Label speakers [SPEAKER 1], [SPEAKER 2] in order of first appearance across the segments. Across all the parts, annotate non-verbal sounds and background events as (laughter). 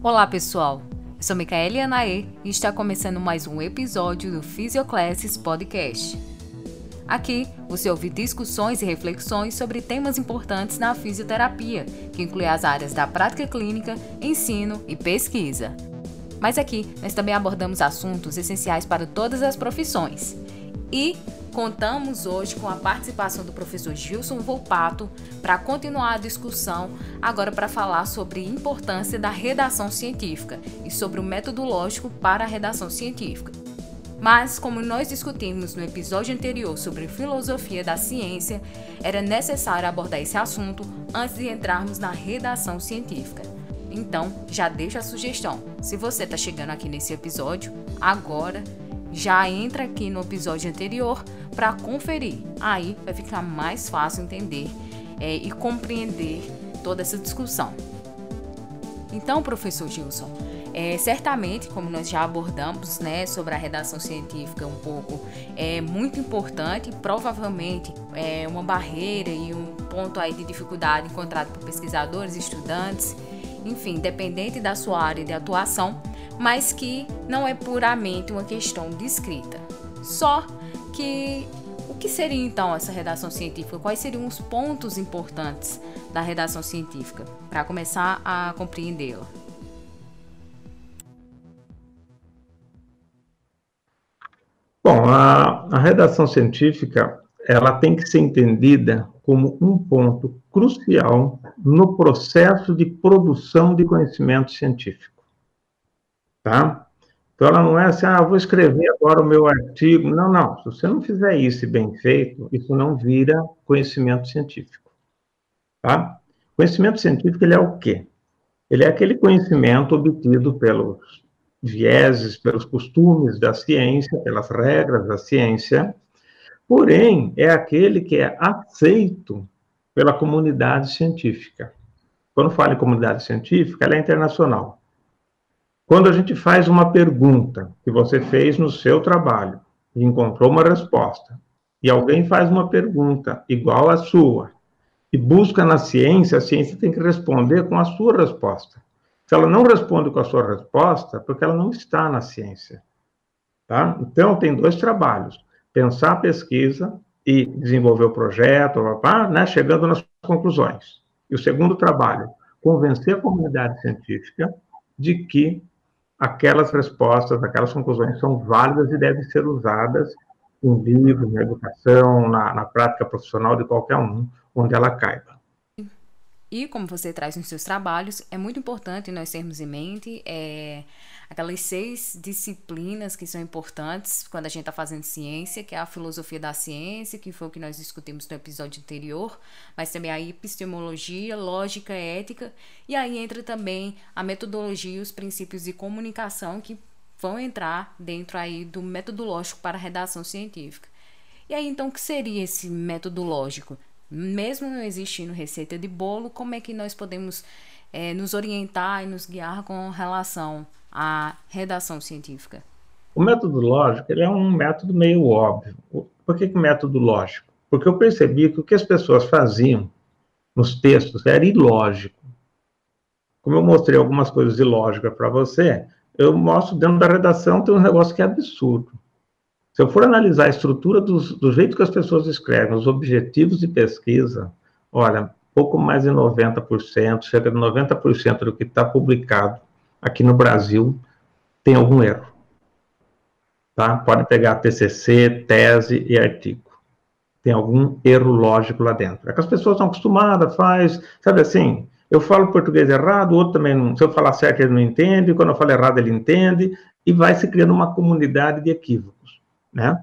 [SPEAKER 1] Olá, pessoal. Eu sou Micaele Anaê e está começando mais um episódio do Physioclasses Podcast. Aqui você ouve discussões e reflexões sobre temas importantes na fisioterapia, que inclui as áreas da prática clínica, ensino e pesquisa. Mas aqui nós também abordamos assuntos essenciais para todas as profissões. E Contamos hoje com a participação do professor Gilson Volpato para continuar a discussão, agora para falar sobre a importância da redação científica e sobre o metodológico para a redação científica. Mas, como nós discutimos no episódio anterior sobre filosofia da ciência, era necessário abordar esse assunto antes de entrarmos na redação científica. Então, já deixo a sugestão. Se você está chegando aqui nesse episódio, agora já entra aqui no episódio anterior para conferir. Aí vai ficar mais fácil entender é, e compreender toda essa discussão. Então, professor Gilson, é, certamente, como nós já abordamos né, sobre a redação científica um pouco, é muito importante, provavelmente é uma barreira e um ponto aí de dificuldade encontrado por pesquisadores, estudantes, enfim, dependente da sua área de atuação, mas que não é puramente uma questão de escrita. Só que o que seria então essa redação científica? Quais seriam os pontos importantes da redação científica para começar a compreendê-la?
[SPEAKER 2] Bom, a, a redação científica ela tem que ser entendida como um ponto crucial no processo de produção de conhecimento científico tá? Então, ela não é assim, ah, vou escrever agora o meu artigo. Não, não. Se você não fizer isso bem feito, isso não vira conhecimento científico, tá? Conhecimento científico, ele é o quê? Ele é aquele conhecimento obtido pelos vieses, pelos costumes da ciência, pelas regras da ciência, porém, é aquele que é aceito pela comunidade científica. Quando falo em comunidade científica, ela é internacional. Quando a gente faz uma pergunta que você fez no seu trabalho e encontrou uma resposta, e alguém faz uma pergunta igual à sua, e busca na ciência, a ciência tem que responder com a sua resposta. Se ela não responde com a sua resposta, porque ela não está na ciência. Tá? Então, tem dois trabalhos: pensar a pesquisa e desenvolver o projeto, né, chegando nas conclusões. E o segundo trabalho, convencer a comunidade científica de que aquelas respostas, aquelas conclusões são válidas e devem ser usadas em livros, na educação, na, na prática profissional de qualquer um, onde ela caiba.
[SPEAKER 1] E como você traz nos seus trabalhos, é muito importante nós termos em mente é, aquelas seis disciplinas que são importantes quando a gente está fazendo ciência, que é a filosofia da ciência, que foi o que nós discutimos no episódio anterior, mas também a epistemologia, lógica, ética, e aí entra também a metodologia e os princípios de comunicação que vão entrar dentro aí do metodológico para a redação científica. E aí, então, o que seria esse metodológico? Mesmo não existindo receita de bolo, como é que nós podemos é, nos orientar e nos guiar com relação à redação científica?
[SPEAKER 2] O método lógico é um método meio óbvio. Por que, que método lógico? Porque eu percebi que o que as pessoas faziam nos textos era ilógico. Como eu mostrei algumas coisas de lógica para você, eu mostro dentro da redação tem um negócio que é absurdo. Se eu for analisar a estrutura dos, do jeito que as pessoas escrevem, os objetivos de pesquisa, olha, pouco mais de 90%, cerca de 90% do que está publicado aqui no Brasil tem algum erro. Tá? Pode pegar TCC, tese e artigo. Tem algum erro lógico lá dentro. É que as pessoas estão acostumadas, faz, sabe assim, eu falo português errado, o outro também não, se eu falar certo ele não entende, quando eu falo errado ele entende, e vai se criando uma comunidade de equívocos, né?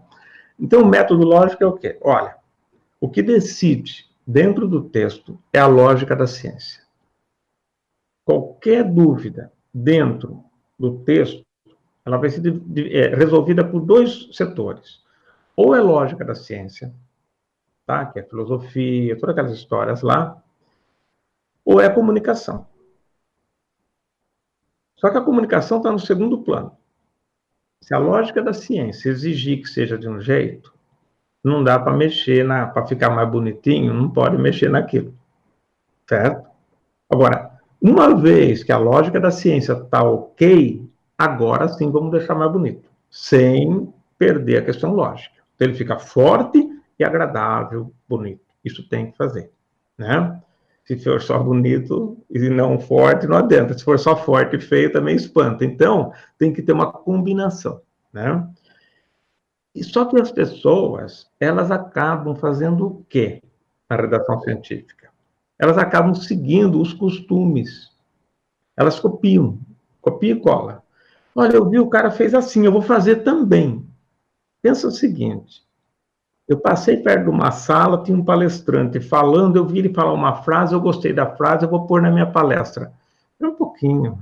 [SPEAKER 2] Então, o método lógico é o quê? Olha, o que decide dentro do texto é a lógica da ciência. Qualquer dúvida dentro do texto, ela vai ser é, resolvida por dois setores. Ou é lógica da ciência, tá? que é filosofia, todas aquelas histórias lá, ou é comunicação. Só que a comunicação está no segundo plano. Se a lógica da ciência exigir que seja de um jeito, não dá para mexer para ficar mais bonitinho, não pode mexer naquilo. Certo? Agora, Uma vez que a lógica da ciência está ok, agora sim vamos deixar mais bonito, sem perder a questão lógica. Então, ele fica forte e agradável, bonito. Isso tem que fazer, né? Se for só bonito e não forte, não adianta. Se for só forte e feio, também espanta. Então, tem que ter uma combinação, né? E só que as pessoas, elas acabam fazendo o quê na redação científica? Elas acabam seguindo os costumes. Elas copiam, copia e cola. Olha, eu vi o cara fez assim, eu vou fazer também. Pensa o seguinte, eu passei perto de uma sala, tinha um palestrante falando, eu vi ele falar uma frase, eu gostei da frase, eu vou pôr na minha palestra. É um pouquinho.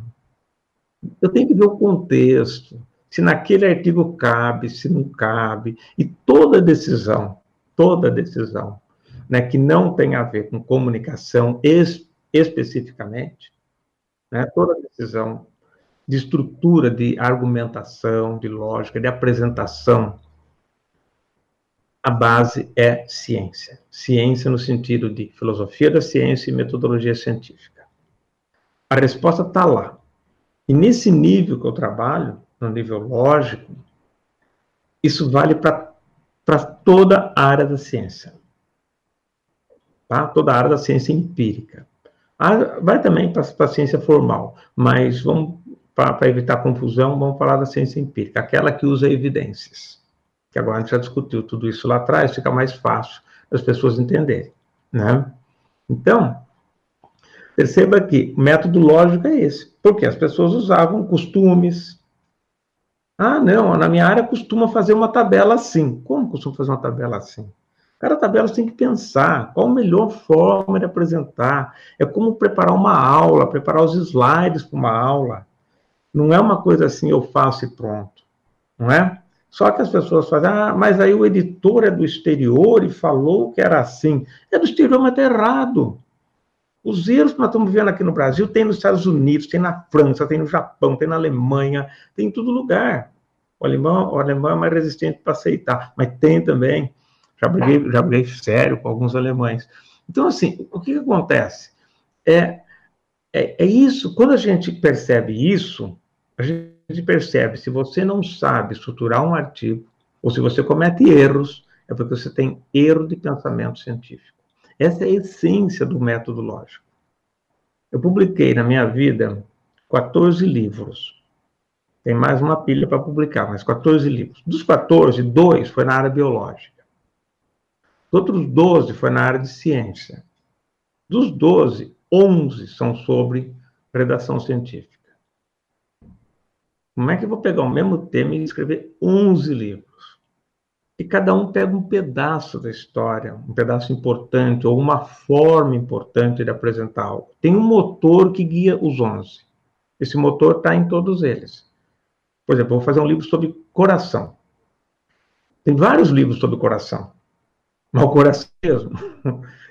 [SPEAKER 2] Eu tenho que ver o contexto, se naquele artigo cabe, se não cabe, e toda decisão, toda decisão, né, que não tem a ver com comunicação es, especificamente, né, toda decisão de estrutura, de argumentação, de lógica, de apresentação, a base é ciência. Ciência no sentido de filosofia da ciência e metodologia científica. A resposta está lá. E nesse nível que eu trabalho, no nível lógico, isso vale para toda a área da ciência. Tá? Toda a área da ciência empírica. Vai também para a ciência formal, mas vamos para evitar confusão, vamos falar da ciência empírica, aquela que usa evidências que agora a gente já discutiu tudo isso lá atrás, fica mais fácil as pessoas entenderem, né? Então, perceba que o método lógico é esse, porque as pessoas usavam costumes. Ah, não, na minha área costuma fazer uma tabela assim. Como costuma fazer uma tabela assim? Cada tabela você tem que pensar qual a melhor forma de apresentar. É como preparar uma aula, preparar os slides para uma aula. Não é uma coisa assim, eu faço e pronto. Não é? Só que as pessoas fazem, ah, mas aí o editor é do exterior e falou que era assim. É do exterior, mas está errado. Os erros que nós estamos vendo aqui no Brasil tem nos Estados Unidos, tem na França, tem no Japão, tem na Alemanha, tem em todo lugar. O alemão, o alemão é mais resistente para aceitar, mas tem também. Já briguei, já briguei sério com alguns alemães. Então, assim, o que, que acontece? É, é, é isso, quando a gente percebe isso, a gente percebe, se você não sabe estruturar um artigo, ou se você comete erros, é porque você tem erro de pensamento científico. Essa é a essência do método lógico. Eu publiquei na minha vida 14 livros. Tem mais uma pilha para publicar, mas 14 livros. Dos 14, dois foi na área biológica. Dos outros 12 foi na área de ciência. Dos 12, 11 são sobre redação científica. Como é que eu vou pegar o mesmo tema e escrever 11 livros? E cada um pega um pedaço da história, um pedaço importante, ou uma forma importante de apresentar algo. Tem um motor que guia os 11. Esse motor está em todos eles. Por exemplo, vou fazer um livro sobre coração. Tem vários livros sobre coração. Coração mesmo.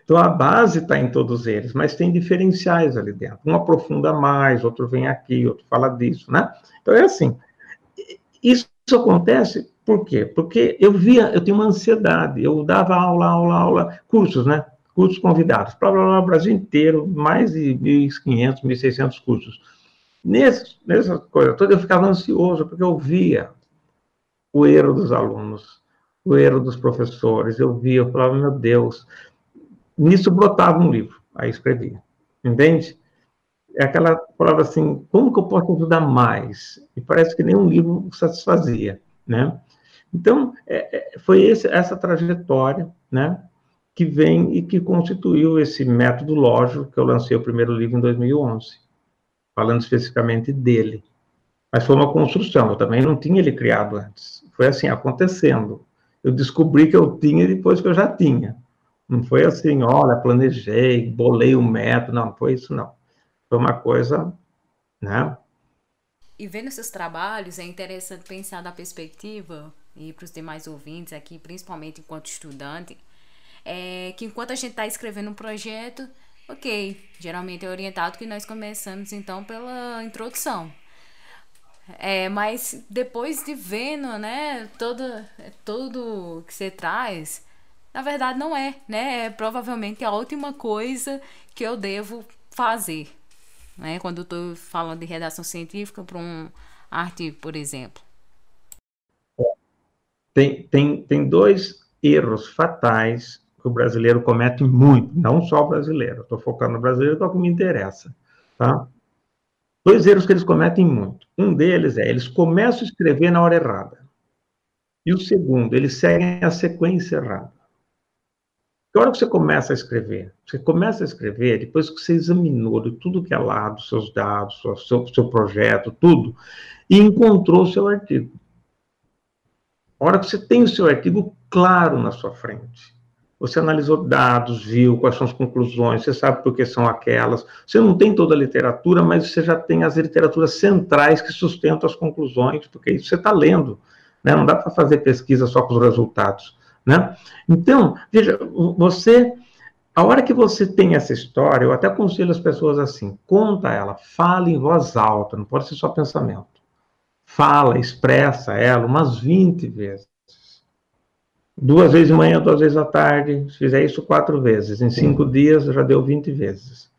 [SPEAKER 2] Então a base está em todos eles, mas tem diferenciais ali dentro. Um aprofunda mais, outro vem aqui, outro fala disso, né? Então é assim. Isso acontece por quê? Porque eu via, eu tinha uma ansiedade, eu dava aula, aula, aula, cursos, né? Cursos convidados, blá, blá, blá, Brasil inteiro, mais de 1.500, 1.600 cursos. Nessa coisa toda, eu ficava ansioso, porque eu via o erro dos alunos, o erro dos professores, eu via, eu falava, meu Deus, nisso brotava um livro, aí escrevia, entende? É aquela palavra assim, como que eu posso ajudar mais? E parece que nenhum livro satisfazia, né? Então, é, é, foi esse, essa trajetória, né, que vem e que constituiu esse método lógico que eu lancei o primeiro livro em 2011, falando especificamente dele. Mas foi uma construção, eu também não tinha ele criado antes. Foi assim, acontecendo. Eu descobri que eu tinha depois que eu já tinha. Não foi assim, olha, planejei, bolei o um método, não, não foi isso não. Foi uma coisa, né?
[SPEAKER 1] E vendo esses trabalhos, é interessante pensar da perspectiva, e para os demais ouvintes aqui, principalmente enquanto estudante, é que enquanto a gente está escrevendo um projeto, ok, geralmente é orientado que nós começamos então pela introdução. É, mas depois de vendo, né, todo, tudo que você traz, na verdade, não é, né? É provavelmente a última coisa que eu devo fazer. né? Quando eu estou falando de redação científica para um artigo, por exemplo.
[SPEAKER 2] Tem, tem, tem dois erros fatais que o brasileiro comete muito, não só o brasileiro, estou focando no brasileiro, que é o que me interessa, tá? Dois erros que eles cometem muito. Um deles é, eles começam a escrever na hora errada. E o segundo, eles seguem a sequência errada. Que hora que você começa a escrever? Você começa a escrever depois que você examinou de tudo que é lado, seus dados, seu, seu projeto, tudo, e encontrou o seu artigo. A hora que você tem o seu artigo claro na sua frente, você analisou dados, viu quais são as conclusões, você sabe por que são aquelas. Você não tem toda a literatura, mas você já tem as literaturas centrais que sustentam as conclusões, porque isso você está lendo. Né? Não dá para fazer pesquisa só com os resultados. Né? Então, veja, você, a hora que você tem essa história, eu até aconselho as pessoas assim, conta ela, fala em voz alta, não pode ser só pensamento. Fala, expressa ela umas 20 vezes. Duas vezes de manhã, duas vezes à tarde, se fizer isso quatro vezes, em cinco dias já deu 20 vezes.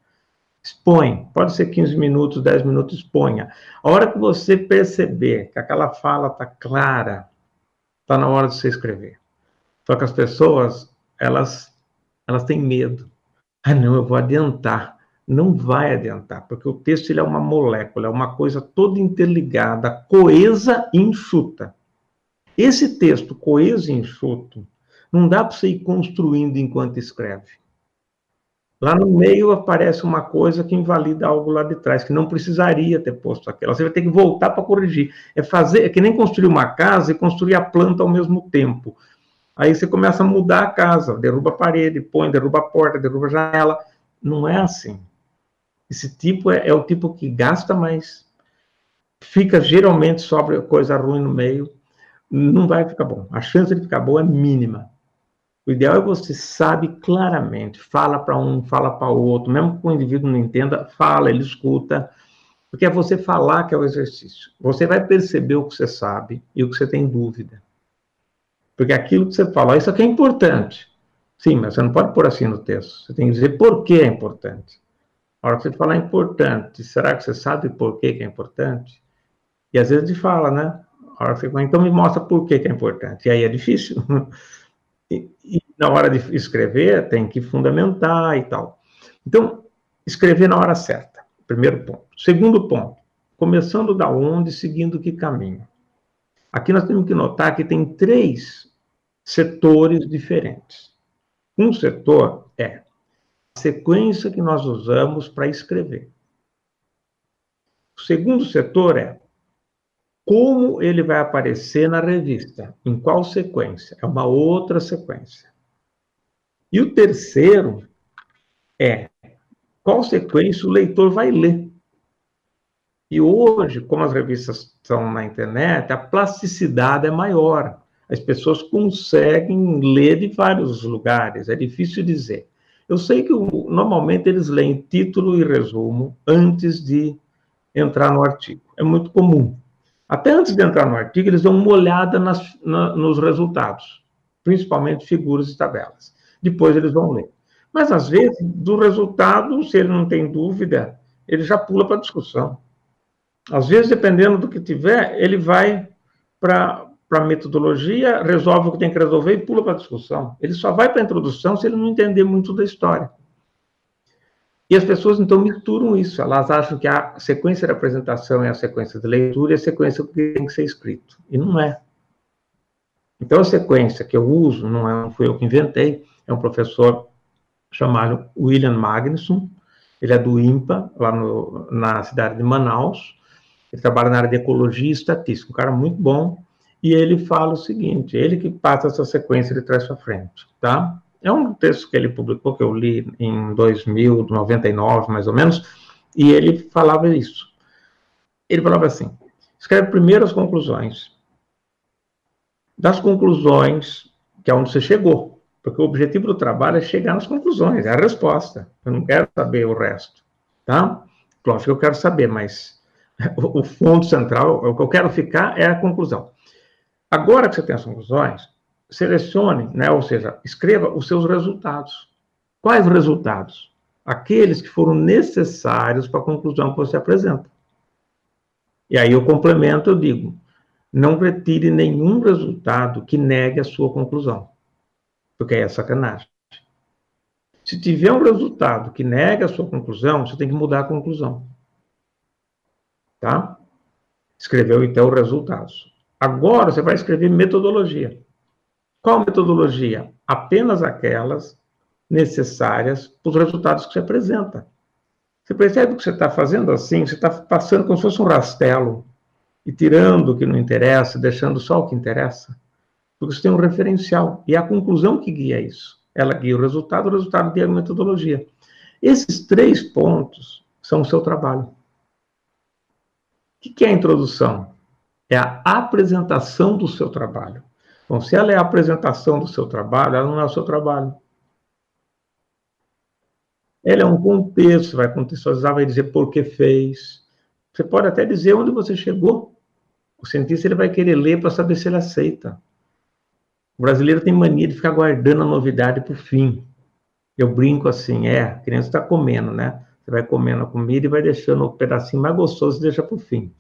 [SPEAKER 2] Expõe, pode ser 15 minutos, 10 minutos, exponha. A hora que você perceber que aquela fala está clara, está na hora de você escrever. Só que as pessoas, elas, elas têm medo. Ah, não, eu vou adiantar. Não vai adiantar, porque o texto ele é uma molécula, é uma coisa toda interligada, coesa e enxuta. Esse texto coeso e enxuto, não dá para você ir construindo enquanto escreve. Lá no meio aparece uma coisa que invalida algo lá de trás, que não precisaria ter posto aquela. Você vai ter que voltar para corrigir. É fazer, é que nem construir uma casa e construir a planta ao mesmo tempo. Aí você começa a mudar a casa, derruba a parede, põe, derruba a porta, derruba a janela. Não é assim. Esse tipo é, é o tipo que gasta mais, fica geralmente sobre coisa ruim no meio, não vai ficar bom. A chance de ficar bom é mínima. O ideal é você sabe claramente, fala para um, fala para o outro, mesmo que o indivíduo não entenda, fala, ele escuta, porque é você falar que é o exercício. Você vai perceber o que você sabe e o que você tem dúvida. Porque aquilo que você fala, isso aqui é importante. Sim, mas você não pode pôr assim no texto. Você tem que dizer por que é importante. A hora que você falar importante, será que você sabe por que, é importante? E às vezes ele fala, né? Hora então me mostra por que, que é importante. E aí é difícil. (laughs) E, e na hora de escrever, tem que fundamentar e tal. Então, escrever na hora certa. Primeiro ponto. Segundo ponto, começando da onde, seguindo que caminho. Aqui nós temos que notar que tem três setores diferentes. Um setor é a sequência que nós usamos para escrever. O segundo setor é como ele vai aparecer na revista, em qual sequência? É uma outra sequência. E o terceiro é qual sequência o leitor vai ler. E hoje, como as revistas estão na internet, a plasticidade é maior. As pessoas conseguem ler de vários lugares, é difícil dizer. Eu sei que normalmente eles leem título e resumo antes de entrar no artigo. É muito comum. Até antes de entrar no artigo, eles dão uma olhada nas, na, nos resultados, principalmente figuras e tabelas. Depois eles vão ler. Mas, às vezes, do resultado, se ele não tem dúvida, ele já pula para a discussão. Às vezes, dependendo do que tiver, ele vai para a metodologia, resolve o que tem que resolver e pula para a discussão. Ele só vai para a introdução se ele não entender muito da história. E as pessoas, então, misturam isso. Elas acham que a sequência de apresentação é a sequência de leitura e a sequência que tem que ser escrito. E não é. Então, a sequência que eu uso, não, é, não fui eu que inventei, é um professor chamado William Magnuson, ele é do IMPA, lá no, na cidade de Manaus, ele trabalha na área de ecologia e estatística, um cara muito bom, e ele fala o seguinte, ele que passa essa sequência de trás para frente, tá? É um texto que ele publicou, que eu li em 2000, 99, mais ou menos, e ele falava isso. Ele falava assim, escreve primeiro as conclusões. Das conclusões, que é onde você chegou, porque o objetivo do trabalho é chegar nas conclusões, é a resposta. Eu não quero saber o resto, tá? Lógico que eu quero saber, mas (laughs) o fundo central, o que eu quero ficar é a conclusão. Agora que você tem as conclusões, selecione, né, ou seja, escreva os seus resultados. Quais resultados? aqueles que foram necessários para a conclusão que você apresenta. E aí eu complemento, eu digo, não retire nenhum resultado que negue a sua conclusão, porque aí é sacanagem. Se tiver um resultado que nega a sua conclusão, você tem que mudar a conclusão. Tá? Escreveu então os resultados. Agora você vai escrever metodologia. Qual metodologia? Apenas aquelas necessárias para os resultados que você apresenta. Você percebe que você está fazendo assim? Você está passando como se fosse um rastelo e tirando o que não interessa, deixando só o que interessa. Porque você tem um referencial. E a conclusão que guia isso. Ela guia o resultado, o resultado guia a metodologia. Esses três pontos são o seu trabalho. O que é a introdução? É a apresentação do seu trabalho. Bom, se ela é a apresentação do seu trabalho, ela não é o seu trabalho. Ela é um contexto, vai contextualizar, vai dizer por que fez. Você pode até dizer onde você chegou. O cientista ele vai querer ler para saber se ele aceita. O brasileiro tem mania de ficar guardando a novidade para o fim. Eu brinco assim, é, a criança está comendo, né? Você vai comendo a comida e vai deixando o pedacinho mais gostoso e deixa para o fim.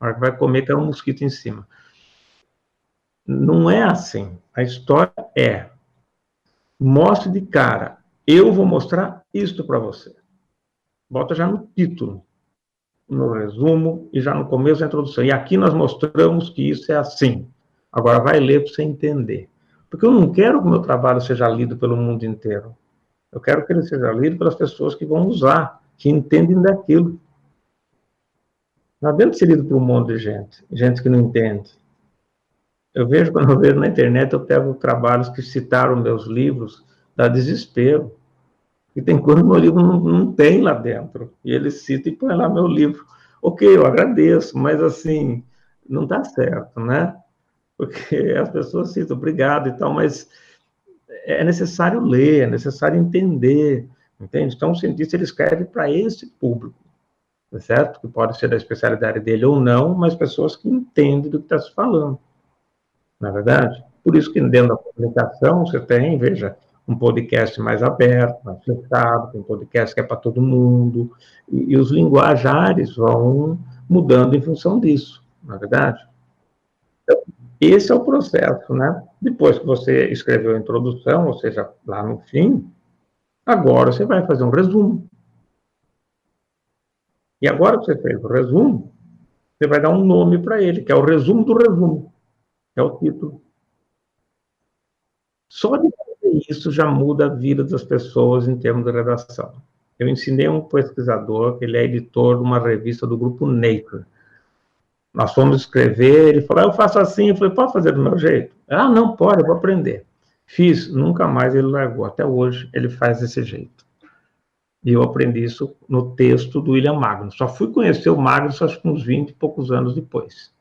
[SPEAKER 2] A hora que vai comer, tem um mosquito em cima. Não é assim. A história é: mostre de cara, eu vou mostrar isto para você. Bota já no título, no resumo e já no começo da introdução. E aqui nós mostramos que isso é assim. Agora vai ler para você entender. Porque eu não quero que o meu trabalho seja lido pelo mundo inteiro. Eu quero que ele seja lido pelas pessoas que vão usar, que entendem daquilo. Não adianta ser lido por um monte de gente, gente que não entende. Eu vejo, quando eu vejo na internet, eu pego trabalhos que citaram meus livros, dá desespero. E tem coisa que meu livro não, não tem lá dentro. E ele cita e põe lá meu livro. Ok, eu agradeço, mas assim, não dá certo, né? porque (laughs) as pessoas citam obrigado e tal, mas é necessário ler, é necessário entender, entende? Então, o cientista ele escreve para esse público, certo? Que pode ser da especialidade dele ou não, mas pessoas que entendem do que está se falando, na é verdade? Por isso que dentro da comunicação você tem, veja, um podcast mais aberto, mais fechado, tem podcast que é para todo mundo, e, e os linguajares vão mudando em função disso, na é verdade? Então, esse é o processo, né? Depois que você escreveu a introdução, ou seja, lá no fim, agora você vai fazer um resumo. E agora que você fez o resumo, você vai dar um nome para ele, que é o resumo do resumo, é o título. Só de fazer isso já muda a vida das pessoas em termos de redação. Eu ensinei um pesquisador, ele é editor de uma revista do grupo Nature, nós fomos escrever, ele falou, ah, eu faço assim, eu falei, pode fazer do meu jeito? Ah, não, pode, eu vou aprender. Fiz, nunca mais ele largou, até hoje ele faz desse jeito. E eu aprendi isso no texto do William Magnus. Só fui conhecer o Magnus, acho que uns 20 e poucos anos depois.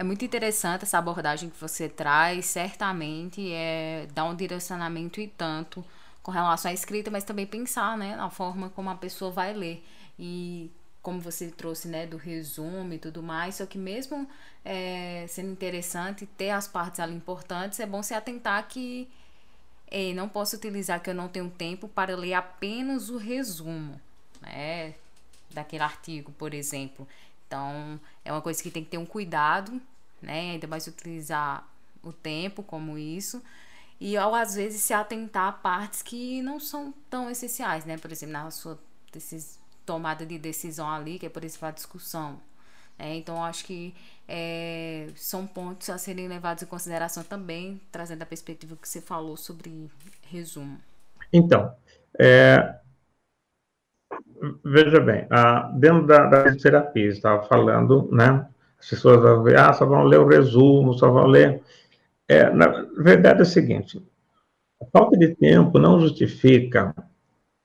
[SPEAKER 1] É muito interessante essa abordagem que você traz, certamente é dar um direcionamento e tanto com relação à escrita, mas também pensar, né, na forma como a pessoa vai ler. E como você trouxe, né, do resumo e tudo mais, só que mesmo é, sendo interessante ter as partes ali importantes, é bom se atentar que ei, não posso utilizar que eu não tenho tempo para ler apenas o resumo, né, daquele artigo, por exemplo. Então, é uma coisa que tem que ter um cuidado, né, ainda mais utilizar o tempo como isso, e ao às vezes se atentar a partes que não são tão essenciais, né, por exemplo, na sua tomada de decisão ali, que é por isso a discussão. É, então, acho que é, são pontos a serem levados em consideração também, trazendo a perspectiva que você falou sobre resumo.
[SPEAKER 2] Então, é, veja bem, a, dentro da, da terapia, estava falando, né? As pessoas vão ver, ah, só vão ler o resumo, só vão ler. É, na verdade é o seguinte: a falta de tempo não justifica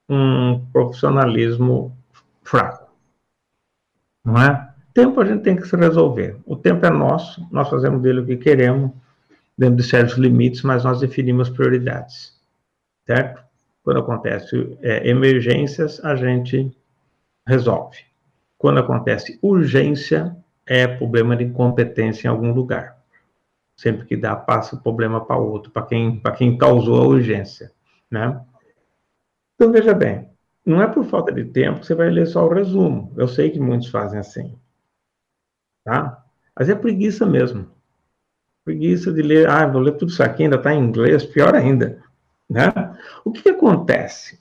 [SPEAKER 2] um profissionalismo fraco. Não é? Tempo a gente tem que se resolver. O tempo é nosso, nós fazemos dele o que queremos, dentro de certos limites, mas nós definimos prioridades. Certo? Quando acontece é, emergências, a gente resolve. Quando acontece urgência, é problema de incompetência em algum lugar. Sempre que dá, passa o problema para outro, para quem, quem causou a urgência. Né? Então, veja bem, não é por falta de tempo que você vai ler só o resumo. Eu sei que muitos fazem assim. Tá? Mas é preguiça mesmo. Preguiça de ler, ah, vou ler tudo isso aqui, ainda está em inglês, pior ainda. Né? O que, que acontece?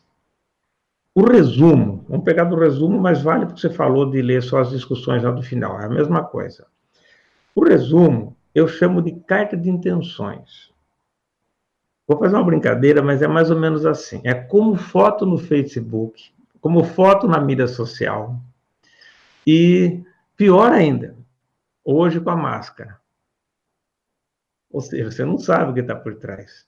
[SPEAKER 2] O resumo, vamos pegar do resumo, mas vale porque você falou de ler só as discussões lá do final, é a mesma coisa. O resumo eu chamo de carta de intenções. Vou fazer uma brincadeira, mas é mais ou menos assim. É como foto no Facebook, como foto na mídia social. E pior ainda, hoje com a máscara. Ou seja, você não sabe o que está por trás.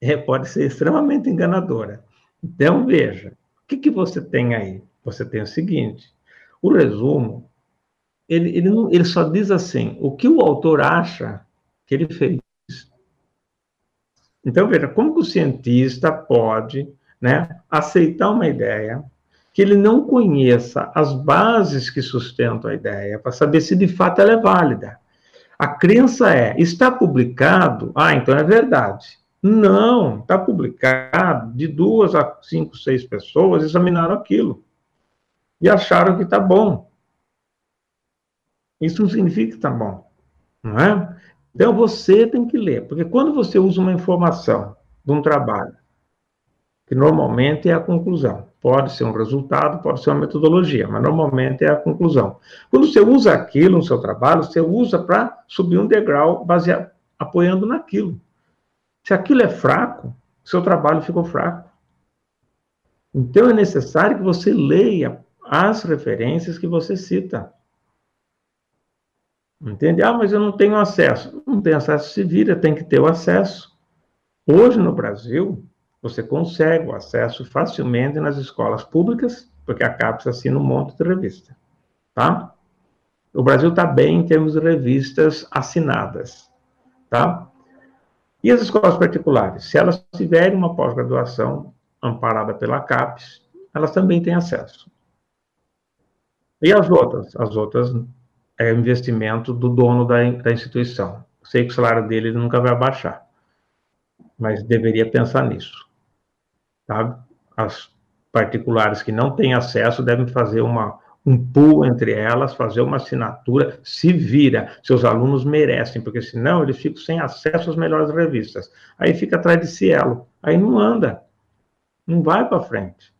[SPEAKER 2] É, pode ser extremamente enganadora. Então, veja, que, que você tem aí? Você tem o seguinte: o resumo, ele, ele, não, ele só diz assim, o que o autor acha que ele fez. Então, veja, como que o cientista pode né, aceitar uma ideia que ele não conheça as bases que sustentam a ideia, para saber se de fato ela é válida. A crença é, está publicado, ah, então é verdade. Não, está publicado, de duas a cinco, seis pessoas examinaram aquilo e acharam que está bom. Isso não significa que está bom, não é? Então você tem que ler, porque quando você usa uma informação de um trabalho, que normalmente é a conclusão, pode ser um resultado, pode ser uma metodologia, mas normalmente é a conclusão. Quando você usa aquilo no seu trabalho, você usa para subir um degrau baseado, apoiando naquilo. Se aquilo é fraco, seu trabalho ficou fraco. Então é necessário que você leia as referências que você cita. Entende? Ah, mas eu não tenho acesso. Não tem acesso, se vira, tem que ter o acesso. Hoje no Brasil, você consegue o acesso facilmente nas escolas públicas, porque a CAPES assina um monte de revista. Tá? O Brasil está bem em termos de revistas assinadas. Tá? E as escolas particulares? Se elas tiverem uma pós-graduação amparada pela CAPES, elas também têm acesso. E as outras? As outras é investimento do dono da, da instituição. Sei que o salário dele nunca vai baixar, mas deveria pensar nisso. Tá? As particulares que não têm acesso devem fazer uma, um pool entre elas, fazer uma assinatura, se vira, seus alunos merecem, porque senão eles ficam sem acesso às melhores revistas. Aí fica atrás de cielo, aí não anda, não vai para frente,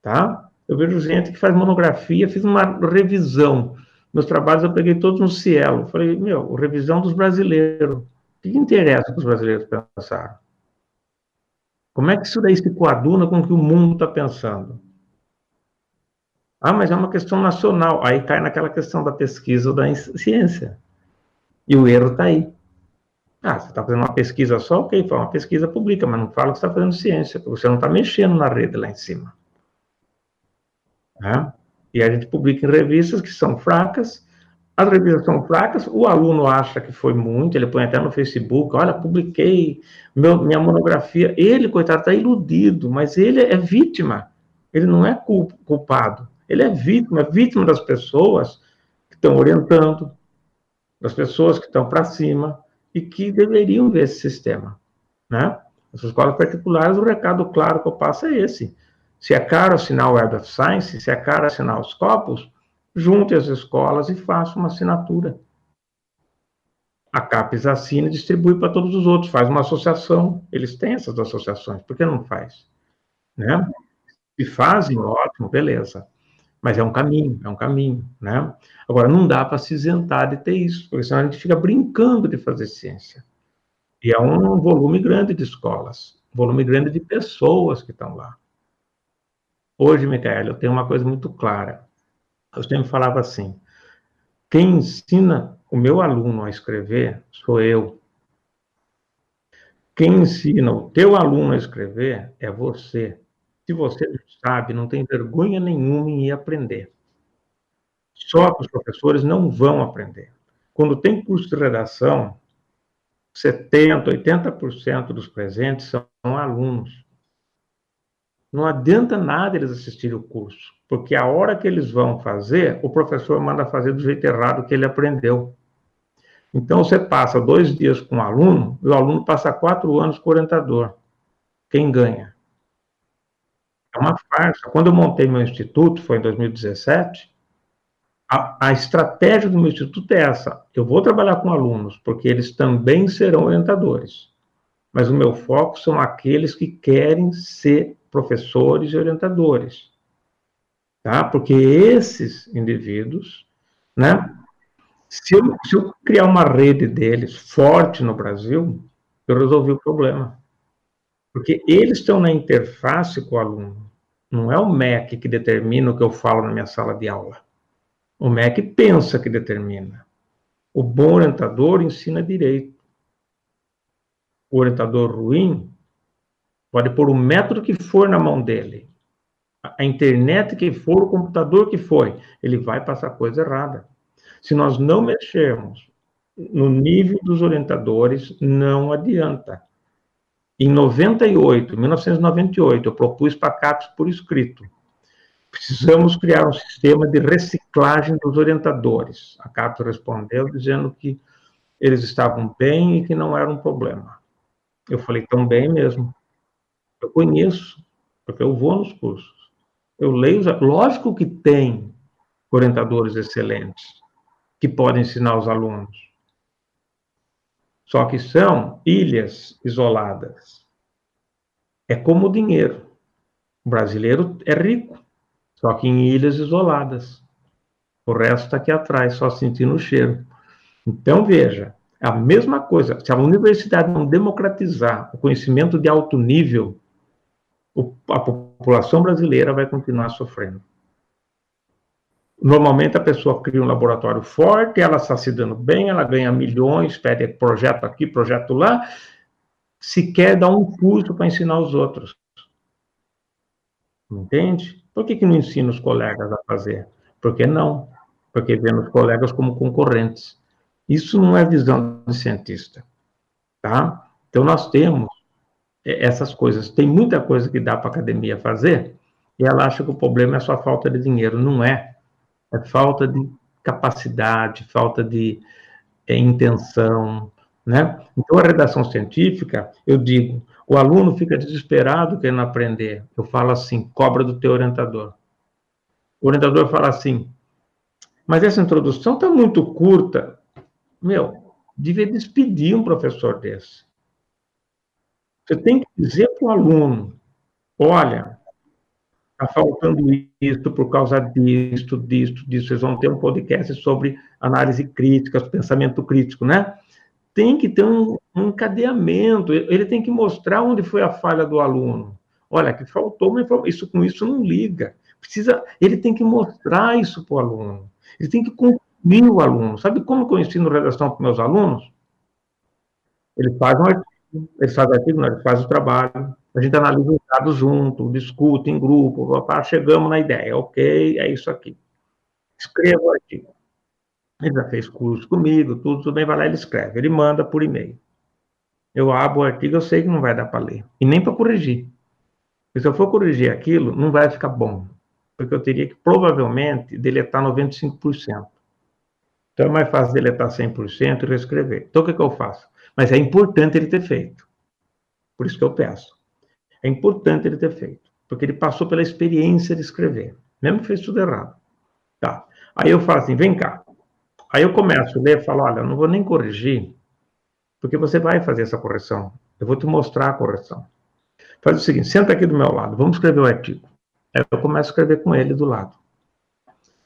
[SPEAKER 2] tá? Eu vejo gente que faz monografia, fiz uma revisão meus trabalhos eu peguei todos no Cielo. Falei, meu, revisão dos brasileiros. O que interessa que os brasileiros pensaram? Como é que isso daí se coaduna com o que o mundo está pensando? Ah, mas é uma questão nacional. Aí cai naquela questão da pesquisa ou da ciência. E o erro está aí. Ah, você está fazendo uma pesquisa só? Ok, foi uma pesquisa pública, mas não fala que está fazendo ciência, porque você não está mexendo na rede lá em cima. E a gente publica em revistas que são fracas, as revistas são fracas, o aluno acha que foi muito, ele põe até no Facebook, olha, publiquei meu, minha monografia. Ele, coitado, está iludido, mas ele é vítima, ele não é culpado. Ele é vítima, vítima das pessoas que estão orientando, das pessoas que estão para cima e que deveriam ver esse sistema. Né? As escolas particulares, o recado claro que eu passo é esse. Se é caro assinar o Web of Science, se é caro assinar os copos, junte as escolas e faça uma assinatura. A CAPES assina e distribui para todos os outros, faz uma associação. Eles têm essas associações, por que não faz? Né? Se fazem, ótimo, beleza. Mas é um caminho, é um caminho, né? Agora, não dá para se isentar de ter isso, porque senão a gente fica brincando de fazer ciência. E é um volume grande de escolas, um volume grande de pessoas que estão lá. Hoje, Micaela, eu tenho uma coisa muito clara. Eu sempre falava assim: quem ensina o meu aluno a escrever sou eu. Quem ensina o teu aluno a escrever é você. Se você não sabe, não tem vergonha nenhuma em ir aprender. Só que os professores não vão aprender. Quando tem curso de redação, 70%, 80% dos presentes são alunos. Não adianta nada eles assistirem o curso, porque a hora que eles vão fazer, o professor manda fazer do jeito errado que ele aprendeu. Então, você passa dois dias com o aluno, e o aluno passa quatro anos com o orientador. Quem ganha? É uma farsa. Quando eu montei meu instituto, foi em 2017, a, a, estratégia do meu instituto é essa: eu vou trabalhar com alunos, porque eles também serão orientadores. Mas o meu foco são aqueles que querem ser professores e orientadores. Tá? Porque esses indivíduos, né? Se eu, se eu criar uma rede deles forte no Brasil, eu resolvi o problema. Porque eles estão na interface com o aluno. Não é o MEC que determina o que eu falo na minha sala de aula. O MEC pensa que determina. O bom orientador ensina direito. O orientador ruim pode pôr o método que for na mão dele, a internet que for, o computador que for, ele vai passar coisa errada. Se nós não mexermos no nível dos orientadores, não adianta. Em 98, 1998, eu propus para a CAPES por escrito precisamos criar um sistema de reciclagem dos orientadores. A CAPES respondeu dizendo que eles estavam bem e que não era um problema. Eu falei, tão bem mesmo. Eu conheço, porque eu vou nos cursos. Eu leio, lógico que tem orientadores excelentes que podem ensinar os alunos. Só que são ilhas isoladas. É como o dinheiro. O brasileiro é rico, só que em ilhas isoladas. O resto está aqui atrás, só sentindo o cheiro. Então, veja, a mesma coisa. Se a universidade não democratizar o conhecimento de alto nível, a população brasileira vai continuar sofrendo. Normalmente a pessoa cria um laboratório forte, ela está se dando bem, ela ganha milhões, pede projeto aqui, projeto lá, se quer dar um curso para ensinar os outros. Entende? Por que, que não ensina os colegas a fazer? Porque não. Porque vê os colegas como concorrentes. Isso não é visão de cientista. Tá? Então, nós temos essas coisas. Tem muita coisa que dá para a academia fazer, e ela acha que o problema é só falta de dinheiro. Não é. É falta de capacidade, falta de é, intenção, né? Então, a redação científica, eu digo, o aluno fica desesperado querendo aprender. Eu falo assim: cobra do teu orientador. O orientador fala assim: mas essa introdução está muito curta. Meu, devia despedir um professor desse. Você tem que dizer para o aluno: olha, está faltando isso por causa disso, disso, disso. Vocês vão ter um podcast sobre análise crítica, pensamento crítico, né? tem que ter um, um encadeamento, ele tem que mostrar onde foi a falha do aluno. Olha, que faltou uma informação, isso com isso não liga. Precisa, ele tem que mostrar isso para o aluno. Ele tem que concluir o aluno. Sabe como eu ensino redação para meus alunos? Ele faz um artigo, ele faz artigo, não, ele faz o trabalho, a gente analisa os dados junto, discute em grupo, chegamos na ideia, ok, é isso aqui. Escreva o artigo. Ele já fez curso comigo, tudo, tudo bem, vai lá, ele escreve, ele manda por e-mail. Eu abro o artigo, eu sei que não vai dar para ler, e nem para corrigir. Porque se eu for corrigir aquilo, não vai ficar bom, porque eu teria que provavelmente deletar 95%. Então é mais fácil deletar 100% e reescrever. Então o que, que eu faço? Mas é importante ele ter feito. Por isso que eu peço. É importante ele ter feito, porque ele passou pela experiência de escrever, mesmo que fez tudo errado. Tá. Aí eu falo assim: vem cá, Aí eu começo a ler e falo, olha, eu não vou nem corrigir, porque você vai fazer essa correção. Eu vou te mostrar a correção. Faz o seguinte, senta aqui do meu lado, vamos escrever o artigo. Aí eu começo a escrever com ele do lado.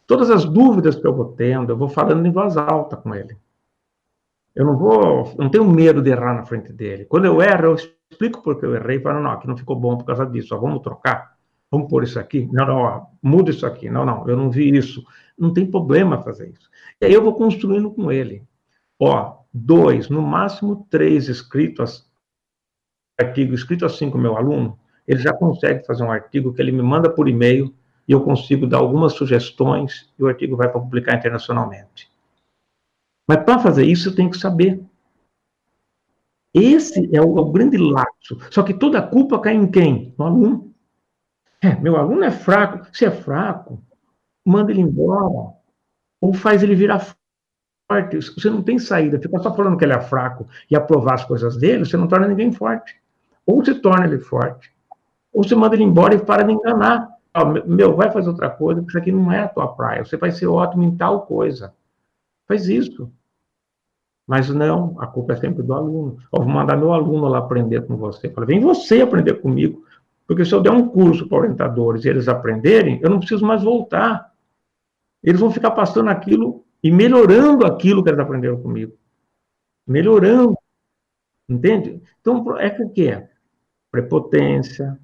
[SPEAKER 2] Todas as dúvidas que eu vou tendo, eu vou falando em voz alta com ele. Eu não vou, não tenho medo de errar na frente dele. Quando eu erro, eu explico porque eu errei, falo, não, aqui não ficou bom por causa disso, ó, vamos trocar, vamos pôr isso aqui, não, não, ó, muda isso aqui, não, não, eu não vi isso, não tem problema fazer isso. E aí eu vou construindo com ele. Ó, dois, no máximo três escritos, artigo escrito assim com o meu aluno, ele já consegue fazer um artigo que ele me manda por e-mail e eu consigo dar algumas sugestões e o artigo vai para publicar internacionalmente. Mas para fazer isso eu tenho que saber. Esse é o, é o, grande lapso. Só que toda a culpa cai em quem? No aluno. É, meu aluno é fraco. Se é fraco, manda ele embora ou faz ele virar forte. Você não tem saída. Ficar só falando que ele é fraco e aprovar as coisas dele, você não torna ninguém forte. Ou você torna ele forte, ou você manda ele embora e para de enganar. Meu, vai fazer outra coisa, porque isso aqui não é a tua praia. Você vai ser ótimo em tal coisa. Faz isso. Mas não, a culpa é sempre do aluno. Eu vou mandar meu aluno lá aprender com você. Fala, vem você aprender comigo. Porque se eu der um curso para orientadores e eles aprenderem, eu não preciso mais voltar. Eles vão ficar passando aquilo e melhorando aquilo que eles aprenderam comigo. Melhorando. Entende? Então, é o que é? Prepotência,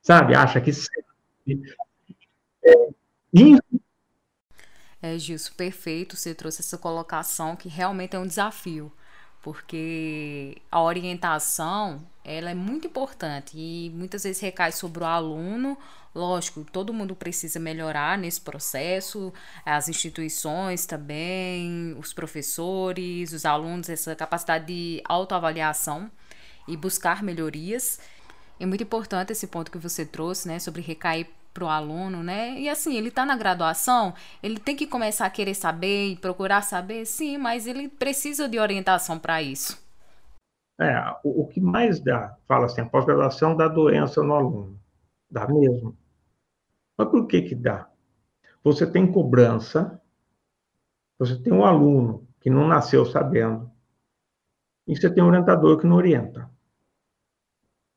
[SPEAKER 2] sabe? Acha que
[SPEAKER 1] é, é, Gilson, perfeito. Você trouxe essa colocação que realmente é um desafio, porque a orientação ela é muito importante e muitas vezes recai sobre o aluno. Lógico, todo mundo precisa melhorar nesse processo, as instituições também, os professores, os alunos, essa capacidade de autoavaliação e buscar melhorias. É muito importante esse ponto que você trouxe, né, sobre recair para o aluno, né? E assim, ele está na graduação, ele tem que começar a querer saber e procurar saber, sim, mas ele precisa de orientação para isso.
[SPEAKER 2] É, o, o, que mais dá, fala assim, a pós-graduação dá doença no aluno. Dá mesmo. Mas por que que dá? Você tem cobrança, você tem um aluno que não nasceu sabendo, e você tem um orientador que não orienta.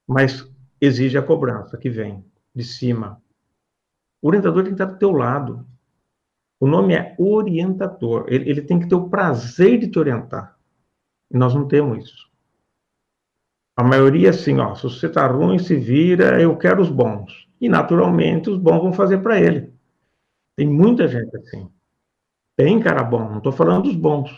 [SPEAKER 2] Mas exige a cobrança que vem de cima. O orientador tem que estar do teu lado. O nome é orientador. Ele, ele tem que ter o prazer de te orientar. E nós não temos isso. A maioria, assim, ó, se você está ruim, se vira, eu quero os bons. E, naturalmente, os bons vão fazer para ele. Tem muita gente assim. Tem cara bom, não estou falando dos bons.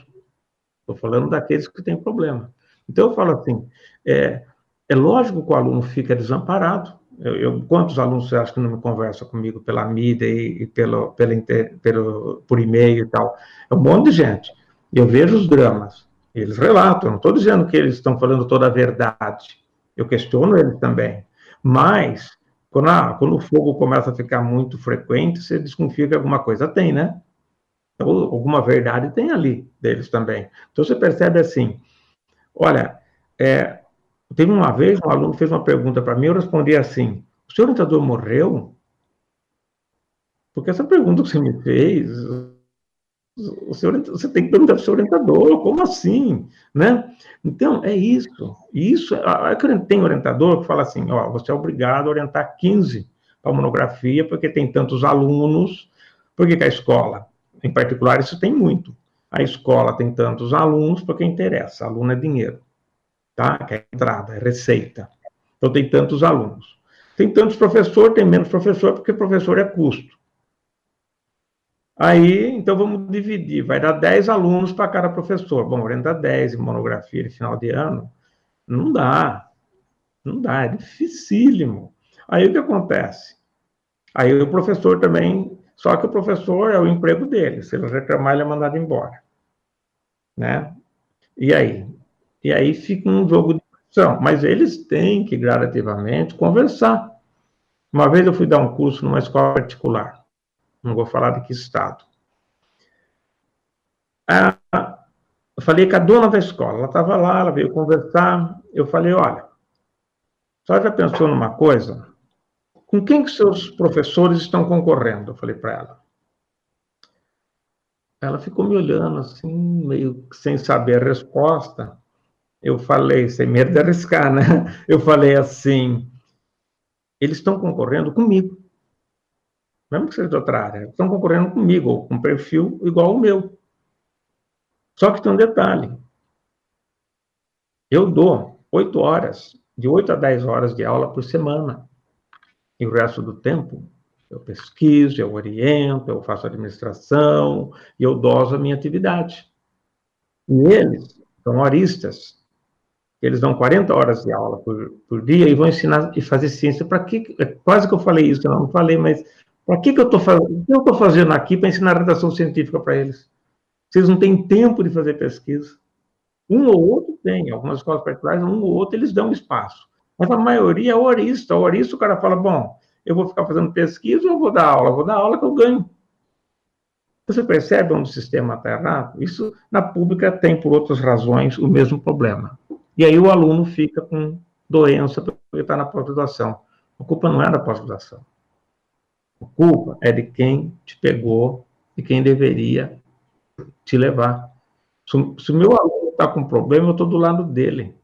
[SPEAKER 2] Estou falando daqueles que têm problema. Então, eu falo assim, é, é lógico que o aluno fica desamparado, eu, eu, quantos alunos você acha que não conversam comigo pela mídia e, e pelo, pela pelo, por e-mail e tal? É um monte de gente. Eu vejo os dramas, eles relatam, não estou dizendo que eles estão falando toda a verdade, eu questiono eles também. Mas, quando, a, quando o fogo começa a ficar muito frequente, você desconfia que alguma coisa tem, né? Então, alguma verdade tem ali deles também. Então, você percebe assim, olha, é, Teve uma vez, um aluno fez uma pergunta para mim, eu respondi assim: o seu orientador morreu? Porque essa pergunta que você me fez, o senhor, você tem que perguntar para o seu orientador, como assim? Né? Então, é isso. Isso, é tem orientador que fala assim, ó, você é obrigado a orientar 15 para monografia, porque tem tantos alunos, porque a escola, em particular, isso tem muito. A escola tem tantos alunos, porque interessa, aluno é dinheiro tá? Que é entrada, é receita. Então tem tantos alunos. Tem tantos professores, tem menos professor, porque professor é custo. Aí, então vamos dividir, vai dar 10 alunos para cada professor. Bom, orientar 10 em monografia de final de ano, não dá. Não dá, é dificílimo. Aí o que acontece? Aí o professor também, só que o professor é o emprego dele, se ele reclamar, ele é mandado embora. Né? E aí? E aí fica um jogo de discussão. Mas eles têm que gradativamente conversar. Uma vez eu fui dar um curso numa escola particular. Não vou falar de que estado. Ah, eu falei com a dona da escola. Ela estava lá, ela veio conversar. Eu falei, olha, só já pensou numa coisa? Com quem que seus professores estão concorrendo? Eu falei para ela. Ela ficou me olhando assim, meio sem saber a resposta eu falei, sem medo de arriscar, né? (laughs) Eu falei assim: eles estão concorrendo comigo. Mesmo que seja de outra área, estão concorrendo comigo, com um perfil igual ao meu. Só que tem um detalhe: eu dou oito horas, de oito a dez horas de aula por semana. E o resto do tempo eu pesquiso, eu oriento, eu faço administração e eu doso a minha atividade. E eles são horistas eles dão 40 horas de aula por, por dia e vão ensinar e fazer ciência. Para que? É quase que eu falei isso, eu não falei, mas para que, que eu estou fazendo? Eu estou fazendo aqui para ensinar redação científica para eles? Vocês não têm tempo de fazer pesquisa. Um ou outro tem, algumas escolas particulares, um ou outro eles dão espaço. Mas a maioria é horista. Horista, o cara fala, bom, eu vou ficar fazendo pesquisa ou vou dar aula? Vou dar aula que eu ganho. Você percebe onde o sistema está errado? Isso, na pública, tem, por outras razões, o mesmo problema. E aí o aluno fica com doença porque está na pós-graduação. A culpa não é da pós-graduação. A culpa é de quem te pegou e quem deveria te levar. Se, o meu aluno está com problema, eu estou do lado dele.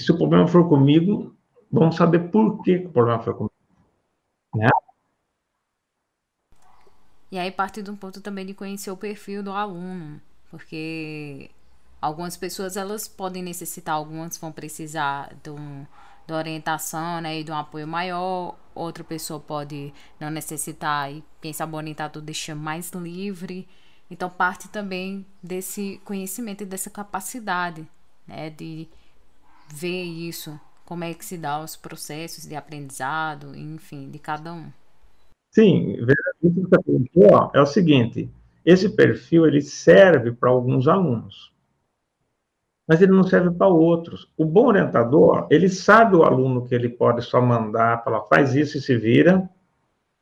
[SPEAKER 2] Se o problema for comigo, vamos saber por que o problema foi comigo. Né?
[SPEAKER 1] E aí parte de um ponto também de conhecer o perfil do aluno, porque algumas pessoas elas podem necessitar, algumas vão precisar de, um, de orientação né, e de um apoio maior, outra pessoa pode não necessitar e quem sabe orientar tudo deixa mais livre. Então parte também desse conhecimento e dessa capacidade né, de ver isso, como é que se dá os processos de aprendizado, enfim, de cada um.
[SPEAKER 2] Sim, que você perguntou é o seguinte: esse perfil ele serve para alguns alunos, mas ele não serve para outros. O bom orientador, ele sabe o aluno que ele pode só mandar, falar, faz isso e se vira,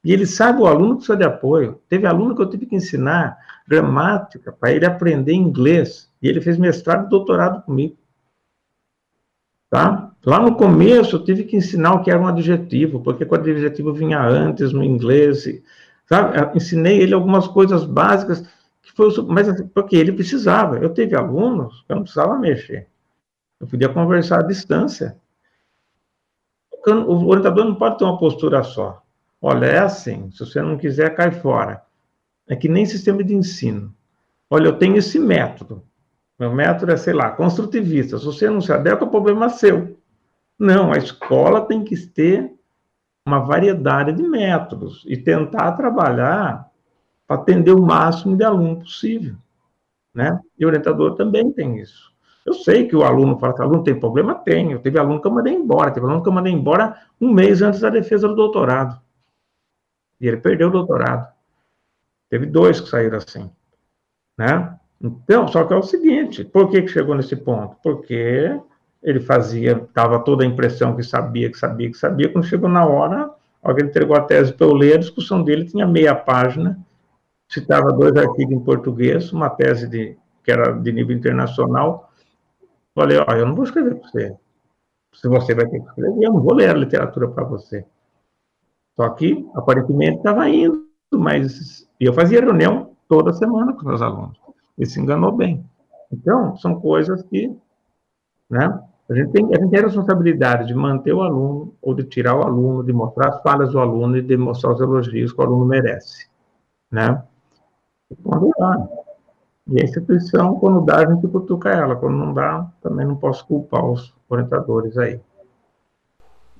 [SPEAKER 2] e ele sabe o aluno que precisa de apoio. Teve aluno que eu tive que ensinar gramática para ele aprender inglês, e ele fez mestrado e doutorado comigo. Tá? Lá no começo eu tive que ensinar o que era um adjetivo, porque o adjetivo vinha antes no inglês, sabe? Eu ensinei ele algumas coisas básicas, que foi, mas assim, porque ele precisava. Eu teve alunos que eu não precisava mexer. Eu podia conversar à distância. O orientador não pode ter uma postura só. Olha, é assim, se você não quiser, cai fora. É que nem sistema de ensino. Olha, eu tenho esse método. Meu método é, sei lá, construtivista. Se você não se adequa, o problema é seu. Não, a escola tem que ter uma variedade de métodos e tentar trabalhar para atender o máximo de aluno possível. Né? E o orientador também tem isso. Eu sei que o aluno fala que o aluno tem problema, tem. Eu teve aluno que eu mandei embora, teve aluno que eu mandei embora um mês antes da defesa do doutorado. E ele perdeu o doutorado. Teve dois que saíram assim. Né? Então, só que é o seguinte, por que, que chegou nesse ponto? Porque ele fazia, dava toda a impressão que sabia, que sabia, que sabia, quando chegou na hora, alguém entregou a tese para eu ler, a discussão dele tinha meia página, citava dois artigos em português, uma tese de, que era de nível internacional, falei, ó, eu não vou escrever para você, se você vai ter que escrever, eu não vou ler a literatura para você. Só que, aparentemente, estava indo, mas eu fazia reunião toda semana com meus alunos. Ele se enganou bem. Então, são coisas que, né? A gente, tem, a gente tem a responsabilidade de manter o aluno, ou de tirar o aluno, de mostrar as falhas do aluno e de mostrar os elogios que o aluno merece, né? Dá. E a instituição, quando dá, a gente cutuca ela. Quando não dá, também não posso culpar os orientadores aí.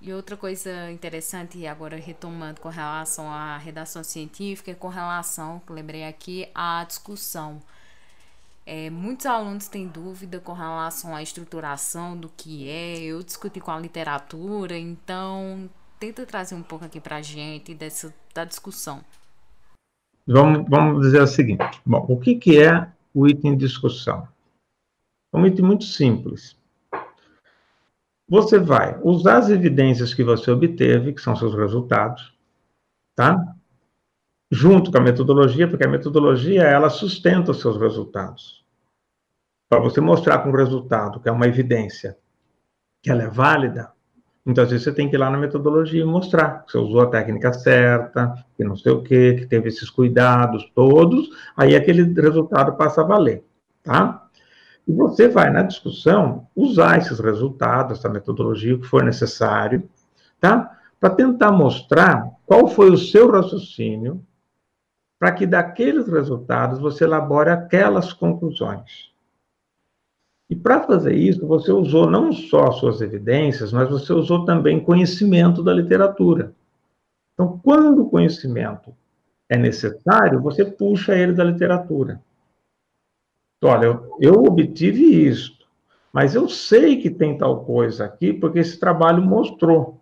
[SPEAKER 1] E outra coisa interessante, agora retomando com relação à redação científica, com relação, lembrei aqui, à discussão. É, muitos alunos têm dúvida com relação à estruturação do que é. Eu discuti com a literatura, então tenta trazer um pouco aqui para a gente dessa da discussão.
[SPEAKER 2] Vamos, vamos dizer o seguinte: bom, o que, que é o item de discussão? É um item muito simples. Você vai usar as evidências que você obteve, que são seus resultados, tá? Junto com a metodologia, porque a metodologia ela sustenta os seus resultados para você mostrar com o resultado, que é uma evidência, que ela é válida, muitas vezes você tem que ir lá na metodologia e mostrar que você usou a técnica certa, que não sei o quê, que teve esses cuidados todos, aí aquele resultado passa a valer, tá? E você vai, na discussão, usar esses resultados, essa metodologia, o que for necessário, tá? Para tentar mostrar qual foi o seu raciocínio, para que daqueles resultados você elabore aquelas conclusões. E para fazer isso, você usou não só suas evidências, mas você usou também conhecimento da literatura. Então, quando o conhecimento é necessário, você puxa ele da literatura. Olha, eu, eu obtive isto, mas eu sei que tem tal coisa aqui porque esse trabalho mostrou.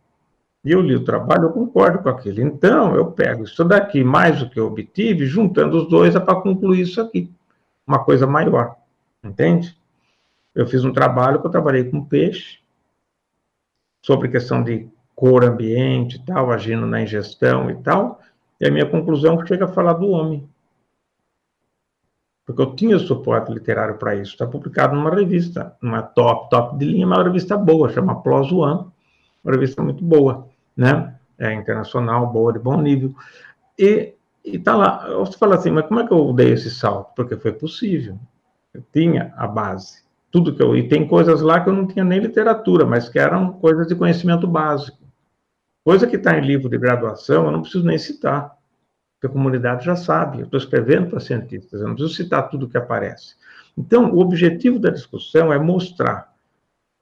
[SPEAKER 2] E eu li o trabalho, eu concordo com aquilo. Então, eu pego isso daqui, mais o que eu obtive, juntando os dois é para concluir isso aqui. Uma coisa maior. Entende? Eu fiz um trabalho que eu trabalhei com peixe, sobre questão de cor ambiente e tal, agindo na ingestão e tal, e a minha conclusão é chega a falar do homem. Porque eu tinha suporte literário para isso. Está publicado numa revista, numa top, top de linha, uma revista boa, chama PLOS One, uma revista muito boa. né? É internacional, boa, de bom nível. E, e tá lá, você fala assim, mas como é que eu dei esse salto? Porque foi possível. Eu tinha a base. Tudo que eu. E tem coisas lá que eu não tinha nem literatura, mas que eram coisas de conhecimento básico. Coisa que está em livro de graduação, eu não preciso nem citar. Porque a comunidade já sabe. Eu estou escrevendo para cientistas, eu não preciso citar tudo que aparece. Então, o objetivo da discussão é mostrar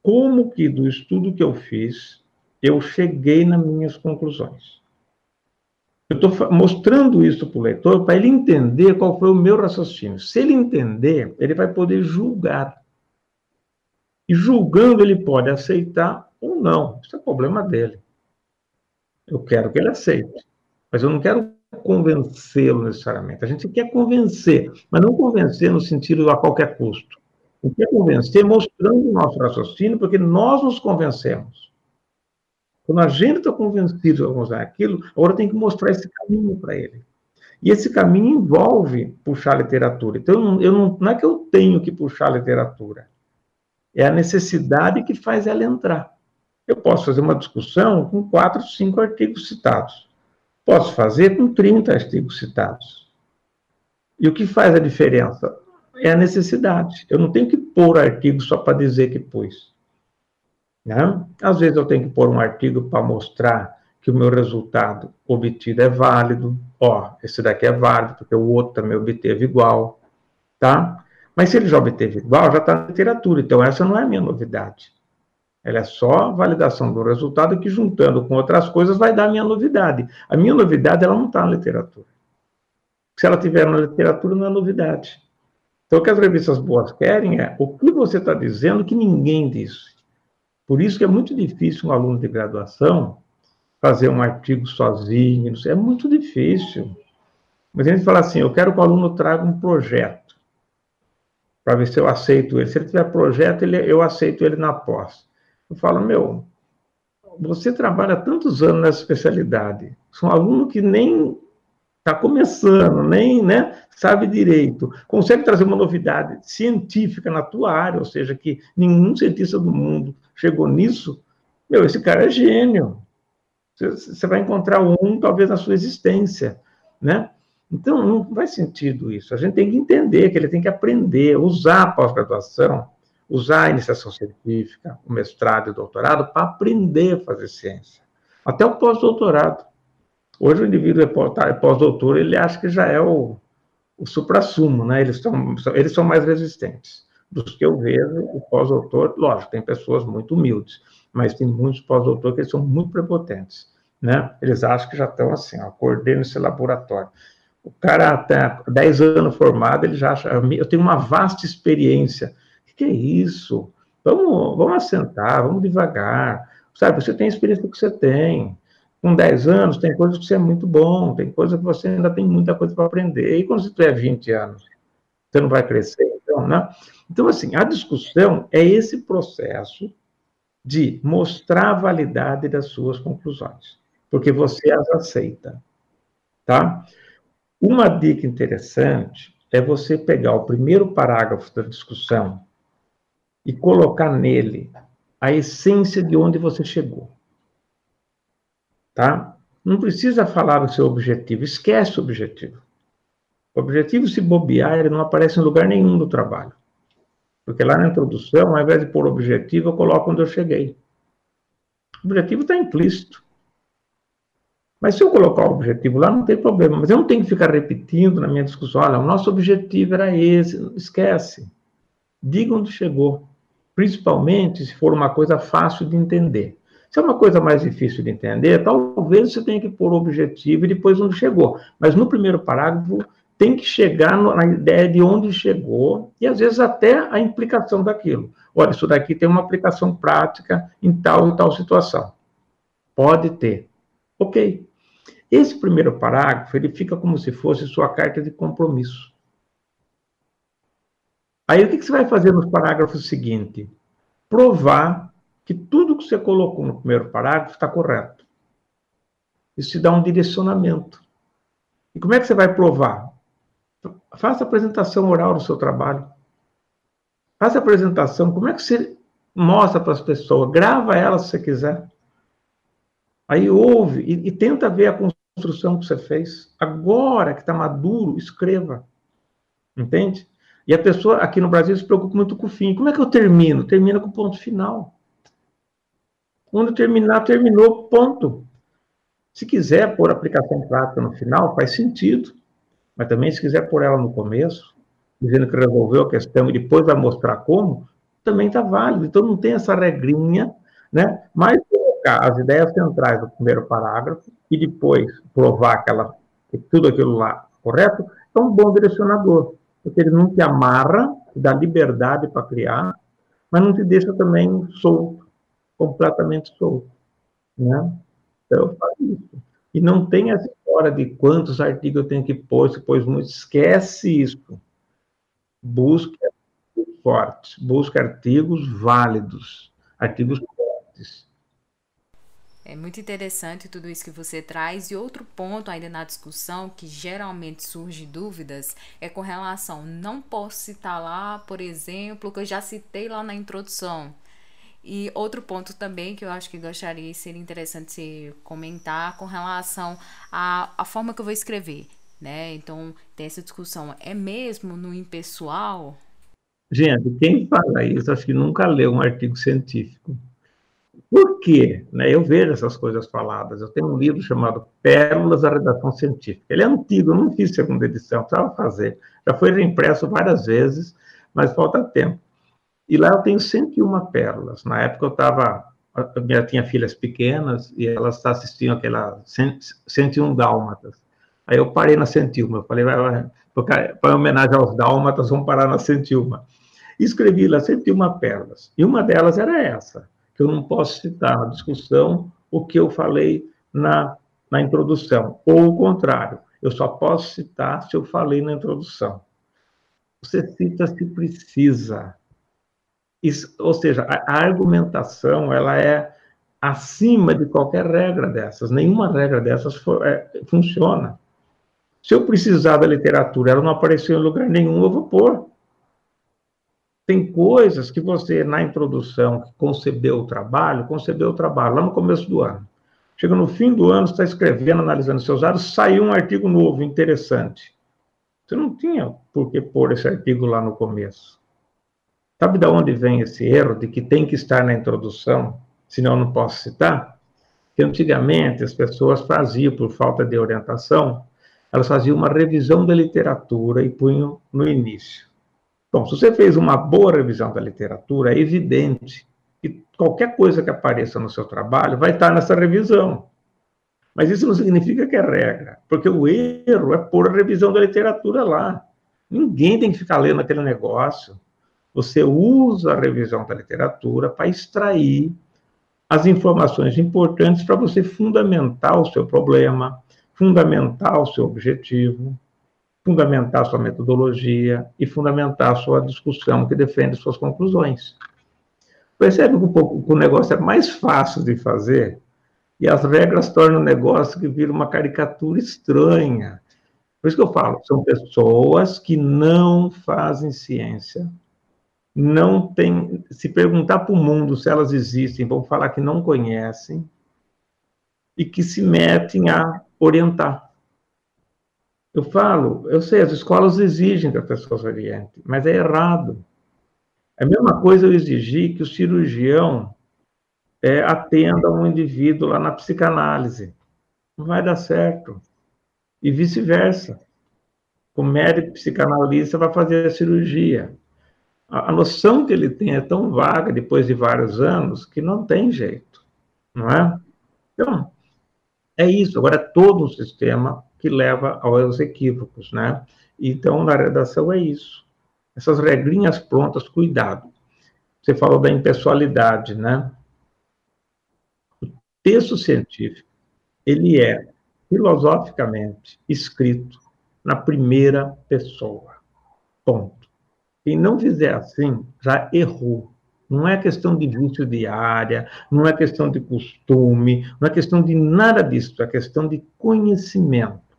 [SPEAKER 2] como que do estudo que eu fiz, eu cheguei nas minhas conclusões. Eu estou mostrando isso para o leitor para ele entender qual foi o meu raciocínio. Se ele entender, ele vai poder julgar. E julgando, ele pode aceitar ou não. Isso é problema dele. Eu quero que ele aceite. Mas eu não quero convencê-lo necessariamente. A gente quer convencer, mas não convencer no sentido a qualquer custo. O que é convencer mostrando o nosso raciocínio, porque nós nos convencemos. Quando a gente está convencido a usar aquilo, agora tem que mostrar esse caminho para ele. E esse caminho envolve puxar literatura. Então, eu não, não é que eu tenho que puxar literatura. É a necessidade que faz ela entrar. Eu posso fazer uma discussão com quatro, cinco artigos citados. Posso fazer com 30 artigos citados. E o que faz a diferença? É a necessidade. Eu não tenho que pôr artigo só para dizer que pus. Né? Às vezes eu tenho que pôr um artigo para mostrar que o meu resultado obtido é válido. Ó, esse daqui é válido, porque o outro também obteve igual. Tá? Mas se ele já obteve igual, já está na literatura. Então, essa não é a minha novidade. Ela é só validação do resultado que, juntando com outras coisas, vai dar a minha novidade. A minha novidade, ela não está na literatura. Se ela tiver na literatura, não é novidade. Então, o que as revistas boas querem é o que você está dizendo que ninguém disse. Por isso que é muito difícil um aluno de graduação fazer um artigo sozinho. É muito difícil. Mas a gente fala assim, eu quero que o aluno traga um projeto para ver se eu aceito ele. Se ele tiver projeto, ele, eu aceito ele na pós. Eu falo, meu, você trabalha tantos anos nessa especialidade, sou um aluno que nem está começando, nem né, sabe direito, consegue trazer uma novidade científica na tua área, ou seja, que nenhum cientista do mundo chegou nisso, meu, esse cara é gênio. Você vai encontrar um, talvez, na sua existência, né? Então, não faz sentido isso. A gente tem que entender que ele tem que aprender, usar a pós-graduação usar a iniciação científica, o mestrado e o doutorado para aprender a fazer ciência. Até o pós-doutorado. Hoje o indivíduo é é pós-doutor, ele acha que já é o, o supra-sumo, né? Eles são, eles são mais resistentes. Dos que eu vejo, o pós-doutor, lógico, tem pessoas muito humildes, mas tem muitos pós-doutores que são muito prepotentes, né? Eles acham que já estão assim, ó, coordeno esse laboratório. O cara até 10 anos formado, ele já acha, eu tenho uma vasta experiência, que é isso? Vamos, vamos assentar, vamos devagar. Sabe, você tem a experiência que você tem. Com 10 anos, tem coisas que você é muito bom, tem coisas que você ainda tem muita coisa para aprender. E quando você tiver 20 anos, você não vai crescer, então, né? Então, assim, a discussão é esse processo de mostrar a validade das suas conclusões, porque você as aceita, tá? Uma dica interessante é você pegar o primeiro parágrafo da discussão e colocar nele a essência de onde você chegou. Tá? Não precisa falar o seu objetivo, esquece o objetivo. O objetivo, se bobear, ele não aparece em lugar nenhum do trabalho. Porque lá na introdução, ao invés de pôr objetivo, eu coloco onde eu cheguei. O objetivo está implícito. Mas se eu colocar o objetivo lá, não tem problema. Mas eu não tenho que ficar repetindo na minha discussão, olha, o nosso objetivo era esse. Esquece. Diga onde chegou principalmente se for uma coisa fácil de entender. Se é uma coisa mais difícil de entender, talvez você tenha que pôr o objetivo e depois onde chegou. Mas no primeiro parágrafo tem que chegar na ideia de onde chegou e às vezes até a implicação daquilo. Olha, isso daqui tem uma aplicação prática em tal e tal situação. Pode ter. Ok. Esse primeiro parágrafo, ele fica como se fosse sua carta de compromisso. Aí o que, você vai fazer no parágrafo seguinte? Provar que tudo que você colocou no primeiro parágrafo está correto. Isso te dá um direcionamento. E como é que você vai provar? Faça apresentação oral do seu trabalho. Faça apresentação. Como é que você mostra para as pessoas? Grava ela se você quiser. Aí ouve e, e tenta ver a construção que você fez. Agora que está maduro, escreva. Entende? E a pessoa aqui no Brasil se preocupa muito com o fim. Como é que eu termino? Termina com o ponto final. Quando terminar, terminou, ponto. Se quiser pôr aplicação prática no final, faz sentido. Mas também, se quiser pôr ela no começo, dizendo que resolveu a questão e depois vai mostrar como, também está válido. Então, não tem essa regrinha, né? Mas colocar as ideias centrais do primeiro parágrafo e depois provar que, ela, que tudo aquilo lá correto, é um bom direcionador porque ele não te amarra, te dá liberdade para criar, mas não te deixa também solto, completamente solto. Né? Então, eu faço isso. E não tem essa história de quantos artigos eu tenho que pôr, se pôs muito. Esquece isso. Busque fortes, busque artigos válidos, artigos fortes.
[SPEAKER 1] É muito interessante tudo isso que você traz. E outro ponto ainda na discussão que geralmente surge dúvidas é com relação, não posso citar lá, por exemplo, que eu já citei lá na introdução. E outro ponto também que eu acho que gostaria seria interessante comentar com relação à, à forma que eu vou escrever, né? Então, tem essa discussão, é mesmo no impessoal?
[SPEAKER 2] Gente, quem fala isso acho que nunca leu um artigo científico. Por quê? Né, eu vejo essas coisas faladas. Eu tenho um livro chamado Pérolas da Redação Científica. Ele é antigo, eu não fiz segunda edição, precisava fazer. Já foi reimpresso várias vezes, mas falta tempo. E lá eu tenho 101 pérolas. Na época eu estava. Eu tinha filhas pequenas e elas assistiam aquela 101 Dálmatas. Aí eu parei na 101. Eu falei, para homenagem aos Dálmatas, vamos parar na 101. E escrevi lá 101 pérolas. E uma delas era essa que eu não posso citar na discussão o que eu falei na, na introdução, ou o contrário, eu só posso citar se eu falei na introdução. Você cita se precisa. Isso, ou seja, a, a argumentação ela é acima de qualquer regra dessas. Nenhuma regra dessas for, é, funciona. Se eu precisar da literatura, ela não apareceu em lugar nenhum, eu vou pôr. Tem coisas que você, na introdução, concebeu o trabalho, concebeu o trabalho lá no começo do ano. Chega no fim do ano, está escrevendo, analisando seus dados, saiu um artigo novo, interessante. Você não tinha por que pôr esse artigo lá no começo. Sabe de onde vem esse erro de que tem que estar na introdução, senão não posso citar? Que antigamente as pessoas faziam, por falta de orientação, elas faziam uma revisão da literatura e punham no início. Bom, se você fez uma boa revisão da literatura, é evidente que qualquer coisa que apareça no seu trabalho vai estar nessa revisão. Mas isso não significa que é regra, porque o erro é pôr a revisão da literatura lá. Ninguém tem que ficar lendo aquele negócio. Você usa a revisão da literatura para extrair as informações importantes para você fundamentar o seu problema, fundamentar o seu objetivo fundamentar sua metodologia e fundamentar sua discussão que defende suas conclusões. Percebe que o, negócio é mais fácil de fazer e as regras tornam o negócio que vira uma caricatura estranha. Por isso que eu falo, são pessoas que não fazem ciência, não tem, se perguntar para o mundo se elas existem, vão falar que não conhecem e que se metem a orientar. Eu falo, eu sei, as escolas exigem que a pessoa se oriente, mas é errado. É a mesma coisa eu exigir que o cirurgião é, atenda um indivíduo lá na psicanálise. Não vai dar certo. E vice-versa. O médico psicanalista vai fazer a cirurgia. A, a noção que ele tem é tão vaga depois de vários anos que não tem jeito, não é? Então, é isso. Agora, é todo um sistema que leva aos equívocos, né? Então, na redação é isso. Essas regrinhas prontas, cuidado. Você falou da impessoalidade, né? O texto científico, ele é filosoficamente escrito na primeira pessoa. Ponto. Quem não fizer assim, já errou. Não é questão de vício diária, não é questão de costume, não é questão de nada disso, é questão de conhecimento.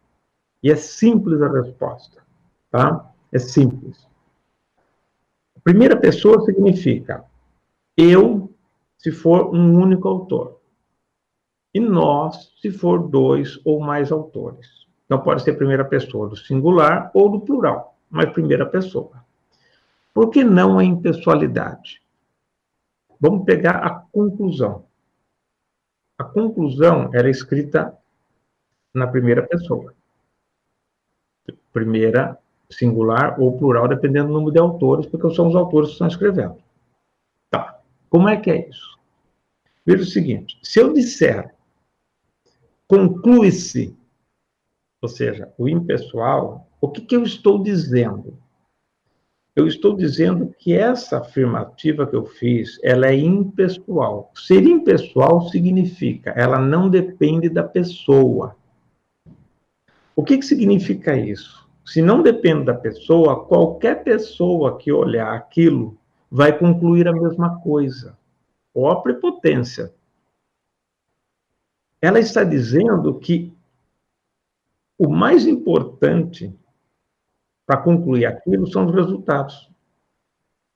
[SPEAKER 2] E é simples a resposta, tá? É simples. A primeira pessoa significa eu, se for um único autor. e nós, se for dois ou mais autores. Então, pode ser primeira pessoa do singular ou do plural, mas primeira pessoa. Por que não a impessoalidade? Vamos pegar a conclusão. A conclusão era escrita na primeira pessoa. Primeira, singular ou plural, dependendo do número de autores, porque são os autores que estão escrevendo. Tá. Como é que é isso? Veja o seguinte: se eu disser conclui-se, ou seja, o impessoal, o que, que eu estou dizendo? Eu estou dizendo que essa afirmativa que eu fiz, ela é impessoal. Ser impessoal significa, ela não depende da pessoa. O que, que significa isso? Se não depende da pessoa, qualquer pessoa que olhar aquilo vai concluir a mesma coisa. Ó prepotência ela está dizendo que o mais importante para concluir aquilo são os resultados.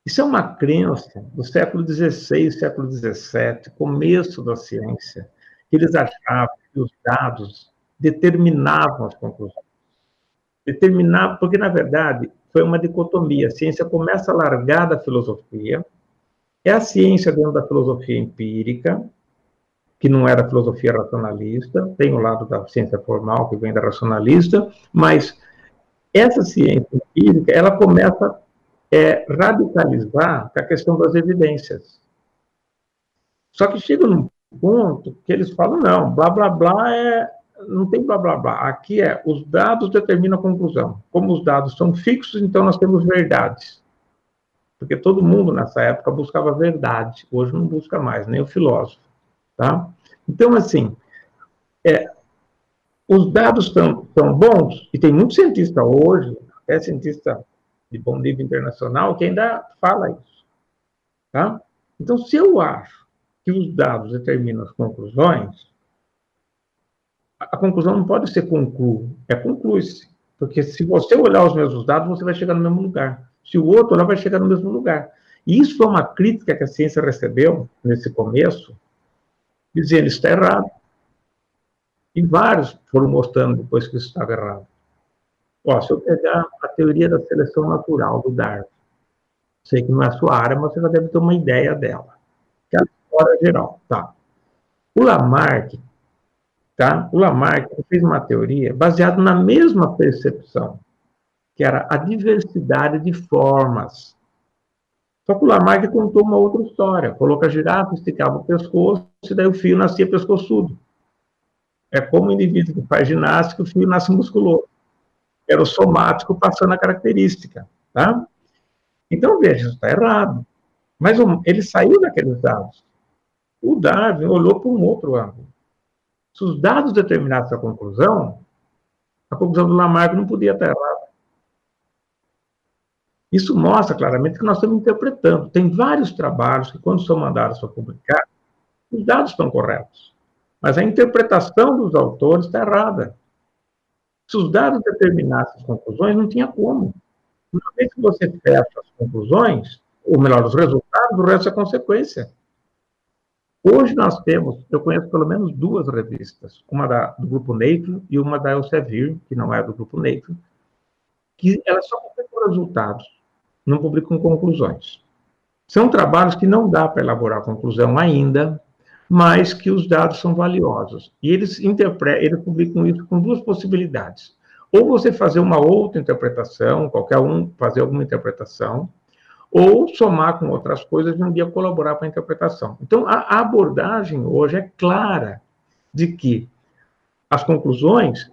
[SPEAKER 2] Isso é uma crença do século XVI, século XVII, começo da ciência, que eles achavam que os dados determinavam as conclusões. Determinavam, porque, na verdade, foi uma dicotomia. A ciência começa a largar da filosofia, é a ciência dentro da filosofia empírica, que não era filosofia racionalista, tem o lado da ciência formal, que vem da racionalista, mas essa ciência empírica, ela começa a é, radicalizar a questão das evidências. Só que chega num ponto que eles falam, não, blá, blá, blá é... Não tem blá, blá, blá. Aqui é, os dados determinam a conclusão. Como os dados são fixos, então nós temos verdades. Porque todo mundo nessa época buscava verdade. Hoje não busca mais, nem o filósofo. Tá? Então, assim, é, os dados estão bons, e tem muito cientista hoje, até cientista de bom nível internacional, que ainda fala isso. Tá? Então, se eu acho que os dados determinam as conclusões, a conclusão não pode ser conclu, é conclui-se. Porque se você olhar os mesmos dados, você vai chegar no mesmo lugar. Se o outro olhar, vai chegar no mesmo lugar. E isso foi uma crítica que a ciência recebeu nesse começo, dizendo isso está errado. E vários foram mostrando depois que isso estava errado. Ó, se eu pegar a teoria da seleção natural do Darwin, sei que não é a sua área, mas você já deve ter uma ideia dela. Que é a história geral, tá? O Lamarck, tá? O Lamarck fez uma teoria baseada na mesma percepção, que era a diversidade de formas só que o Lamarck contou uma outra história. Coloca a girafa, esticava o pescoço, e daí o fio nascia pescoçudo. É como o indivíduo que faz ginástica, o fio nasce musculoso. Era o somático passando a característica. Tá? Então, veja, isso está errado. Mas ele saiu daqueles dados. O Darwin olhou para um outro ângulo. Se os dados determinassem a conclusão, a conclusão do Lamarck não podia estar errada. Isso mostra claramente que nós estamos interpretando. Tem vários trabalhos que, quando são mandados para publicar, os dados estão corretos. Mas a interpretação dos autores está errada. Se os dados determinassem as conclusões, não tinha como. Uma vez que você fecha as conclusões, ou melhor, os resultados, o resto é consequência. Hoje nós temos, eu conheço pelo menos duas revistas, uma da, do Grupo Nature e uma da Elsevier, que não é do Grupo Nature, que elas só publicam resultados não publicam conclusões. São trabalhos que não dá para elaborar conclusão ainda, mas que os dados são valiosos. E eles, interpretam, eles publicam isso com duas possibilidades. Ou você fazer uma outra interpretação, qualquer um fazer alguma interpretação, ou somar com outras coisas e um dia colaborar para a interpretação. Então, a abordagem hoje é clara de que as conclusões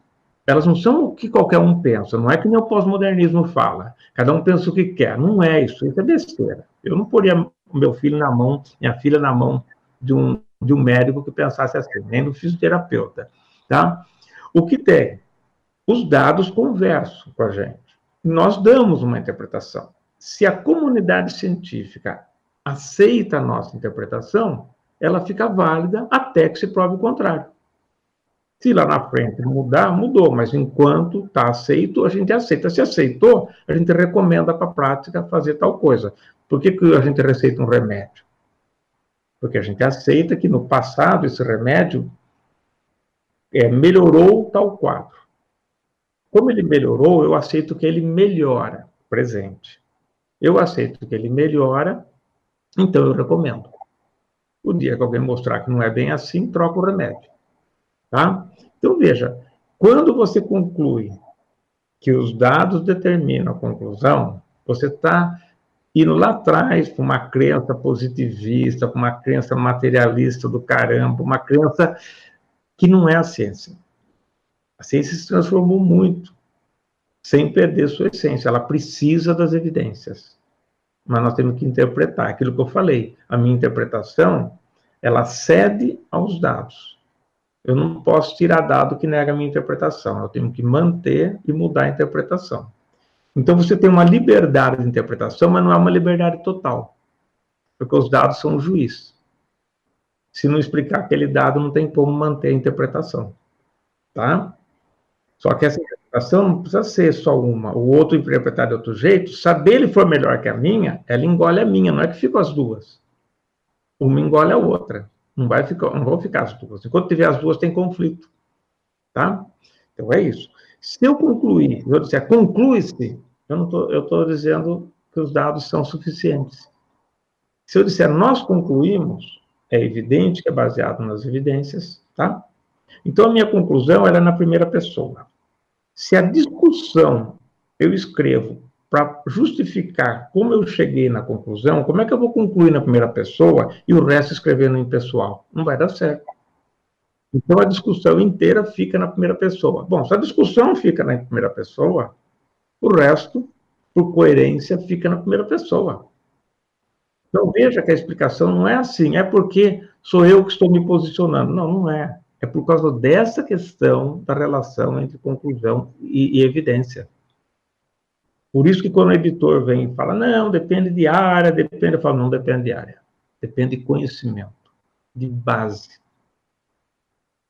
[SPEAKER 2] elas não são o que qualquer um pensa, não é que nem o pós-modernismo fala. Cada um pensa o que quer. Não é isso, isso é besteira. Eu não poria meu filho na mão, minha filha na mão de um, de um médico que pensasse assim, nem do fisioterapeuta. Tá? O que tem? Os dados conversam com a gente. Nós damos uma interpretação. Se a comunidade científica aceita a nossa interpretação, ela fica válida até que se prove o contrário. Se lá na frente mudar, mudou, mas enquanto está aceito, a gente aceita. Se aceitou, a gente recomenda para a prática fazer tal coisa. Por que, que a gente receita um remédio? Porque a gente aceita que no passado esse remédio é, melhorou tal quadro. Como ele melhorou, eu aceito que ele melhora, presente. Eu aceito que ele melhora, então eu recomendo. O dia que alguém mostrar que não é bem assim, troca o remédio. Tá? Então, veja, quando você conclui que os dados determinam a conclusão, você está indo lá atrás para uma crença positivista, para uma crença materialista do caramba, uma crença que não é a ciência. A ciência se transformou muito, sem perder sua essência. Ela precisa das evidências. Mas nós temos que interpretar aquilo que eu falei. A minha interpretação, ela cede aos dados. Eu não posso tirar dado que nega a minha interpretação. Eu tenho que manter e mudar a interpretação. Então você tem uma liberdade de interpretação, mas não é uma liberdade total. Porque os dados são o juiz. Se não explicar aquele dado, não tem como manter a interpretação. Tá? Só que essa interpretação não precisa ser só uma. O outro interpretar de outro jeito, se a dele for melhor que a minha, ela engole a minha, não é que ficam as duas. Uma engole a outra. Não, vai ficar, não vão ficar as duas. Enquanto tiver as duas, tem conflito. Tá? Então é isso. Se eu concluir, eu disser conclui-se, eu estou dizendo que os dados são suficientes. Se eu disser nós concluímos, é evidente que é baseado nas evidências, tá? Então a minha conclusão é na primeira pessoa. Se a discussão eu escrevo para justificar como eu cheguei na conclusão, como é que eu vou concluir na primeira pessoa e o resto escrevendo em pessoal? Não vai dar certo. Então a discussão inteira fica na primeira pessoa. Bom, se a discussão fica na primeira pessoa, o resto, por coerência, fica na primeira pessoa. Então veja que a explicação não é assim, é porque sou eu que estou me posicionando. Não, não é. É por causa dessa questão da relação entre conclusão e, e evidência. Por isso que quando o editor vem e fala, não, depende de área, depende, eu falo, não depende de área. Depende de conhecimento, de base.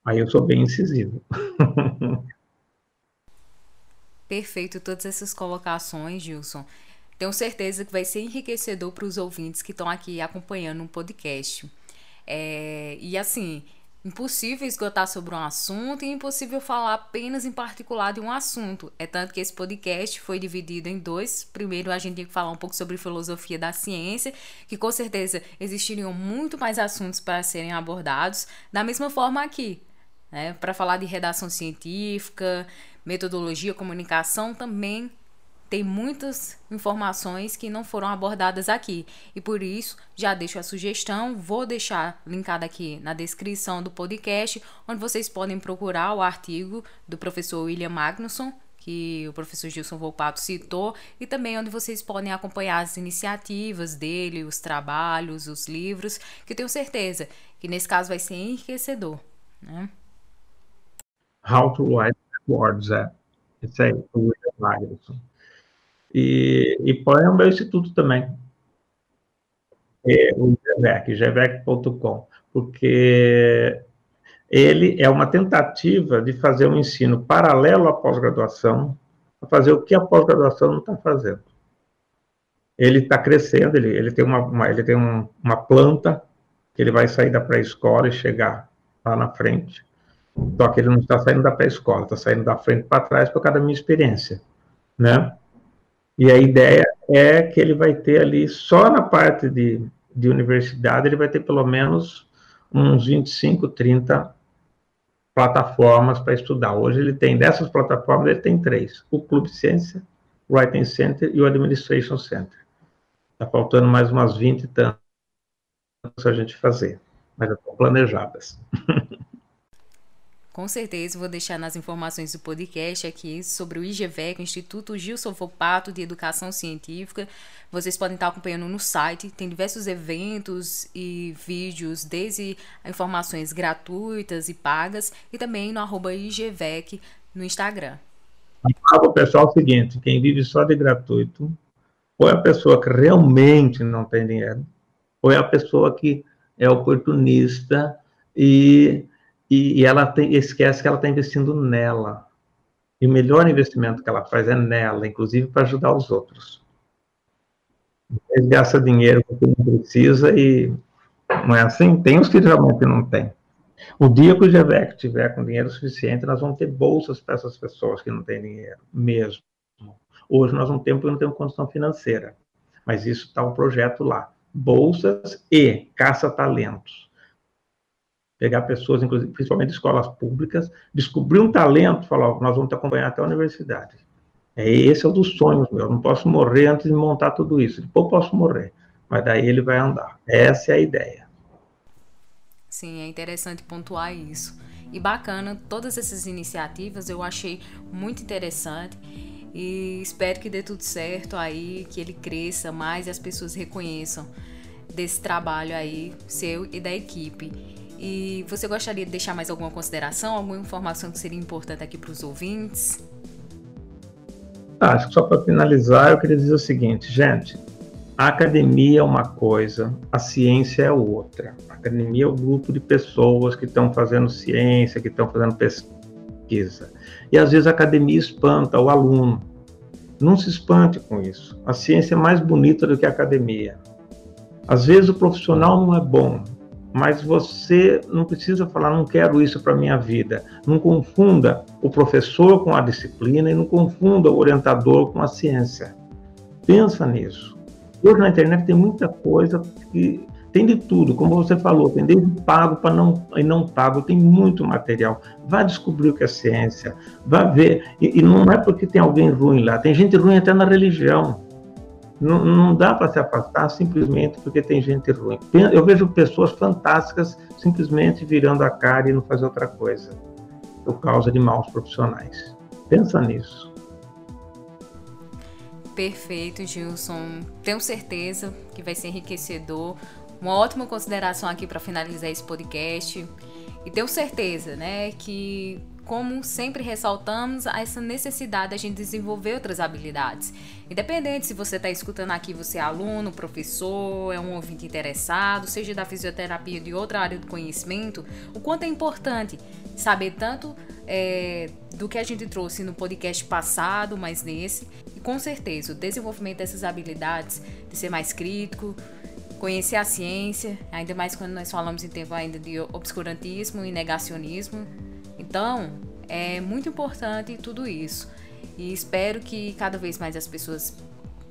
[SPEAKER 2] Aí eu sou bem incisivo. (laughs)
[SPEAKER 1] Perfeito todas essas colocações, Gilson. Tenho certeza que vai ser enriquecedor para os ouvintes que estão aqui acompanhando um podcast. É, e assim, impossível esgotar sobre um assunto e impossível falar apenas em particular de um assunto. É tanto que esse podcast foi dividido em dois. Primeiro, a gente tem que falar um pouco sobre filosofia da ciência, que com certeza existiriam muito mais assuntos para serem abordados. Da mesma forma aqui, né? Para falar de redação científica, metodologia, comunicação, também tem muitas informações que não foram abordadas aqui. E por isso, já deixo a sugestão, vou deixar linkado aqui na descrição do podcast, onde vocês podem procurar o artigo do professor William Magnusson, que o professor Gilson Volpato citou, e também onde vocês podem acompanhar as iniciativas dele, os trabalhos, os livros, que eu tenho certeza que nesse caso vai ser enriquecedor. Né?
[SPEAKER 2] How to Write Words, é. Isso aí, o William Magnuson. E, e põe o meu instituto também. É, o GEVEC, gevec.com, porque ele é uma tentativa de fazer um ensino paralelo à pós-graduação, fazer o que a pós-graduação não está fazendo. Ele está crescendo, ele, ele tem, uma, uma ele tem um, uma planta que ele vai sair da pré-escola e chegar lá na frente. Só que ele não está saindo da pré-escola, está saindo da frente para trás por causa da minha experiência, né? E a ideia é que ele vai ter ali, só na parte de, de universidade, ele vai ter pelo menos uns 25, 30 plataformas para estudar. Hoje ele tem, dessas plataformas, ele tem três. O Clube Ciência, o Writing Center e o Administration Center. Está faltando mais umas 20 e tantas a gente fazer, mas estão planejadas. (laughs)
[SPEAKER 1] Com certeza, vou deixar nas informações do podcast aqui sobre o IGVEC, o Instituto Gilson Fopato de Educação Científica. Vocês podem estar acompanhando no site, tem diversos eventos e vídeos, desde informações gratuitas e pagas, e também no arroba IGVEC no Instagram.
[SPEAKER 2] O pessoal o seguinte, quem vive só de gratuito, ou é a pessoa que realmente não tem dinheiro, ou é a pessoa que é oportunista e e, e ela tem, esquece que ela está investindo nela. E o melhor investimento que ela faz é nela, inclusive para ajudar os outros. Ele gasta dinheiro porque não precisa e não é assim? Tem os que realmente não tem. O dia que o GVEC tiver com dinheiro suficiente, nós vamos ter bolsas para essas pessoas que não têm dinheiro, mesmo. Hoje nós não temos, não temos condição financeira, mas isso está o projeto lá. Bolsas e caça-talentos. Pegar pessoas, inclusive, principalmente escolas públicas, descobrir um talento, falar, nós vamos te acompanhar até a universidade. É, esse é um dos sonhos meu. Eu não posso morrer antes de montar tudo isso. Depois posso morrer, mas daí ele vai andar. Essa é a ideia.
[SPEAKER 1] Sim, é interessante pontuar isso. E bacana, todas essas iniciativas eu achei muito interessante e espero que dê tudo certo aí, que ele cresça mais e as pessoas reconheçam desse trabalho aí seu e da equipe. E você gostaria de deixar mais alguma consideração, alguma informação que seria importante aqui para os ouvintes?
[SPEAKER 2] Acho que só para finalizar, eu queria dizer o seguinte, gente, a academia é uma coisa, a ciência é outra. A academia é o grupo de pessoas que estão fazendo ciência, que estão fazendo pesquisa. E às vezes a academia espanta o aluno. Não se espante com isso. A ciência é mais bonita do que a academia. Às vezes o profissional não é bom, mas você não precisa falar, não quero isso para minha vida. Não confunda o professor com a disciplina e não confunda o orientador com a ciência. Pensa nisso. Hoje na internet tem muita coisa que tem de tudo, como você falou, tem desde pago para não e não pago, tem muito material. Vá descobrir o que é ciência, vá ver. E, e não é porque tem alguém ruim lá, tem gente ruim até na religião. Não, não dá para se afastar simplesmente porque tem gente ruim. Eu vejo pessoas fantásticas simplesmente virando a cara e não fazer outra coisa, por causa de maus profissionais. Pensa nisso.
[SPEAKER 1] Perfeito, Gilson. Tenho certeza que vai ser enriquecedor. Uma ótima consideração aqui para finalizar esse podcast. E tenho certeza, né, que como sempre ressaltamos, essa necessidade de a gente desenvolver outras habilidades. Independente se você está escutando aqui, você é aluno, professor, é um ouvinte interessado, seja da fisioterapia ou de outra área do conhecimento, o quanto é importante saber tanto é, do que a gente trouxe no podcast passado, mas nesse, com certeza, o desenvolvimento dessas habilidades de ser mais crítico, conhecer a ciência, ainda mais quando nós falamos em tempo ainda de obscurantismo e negacionismo. Então, é muito importante tudo isso. E espero que cada vez mais as pessoas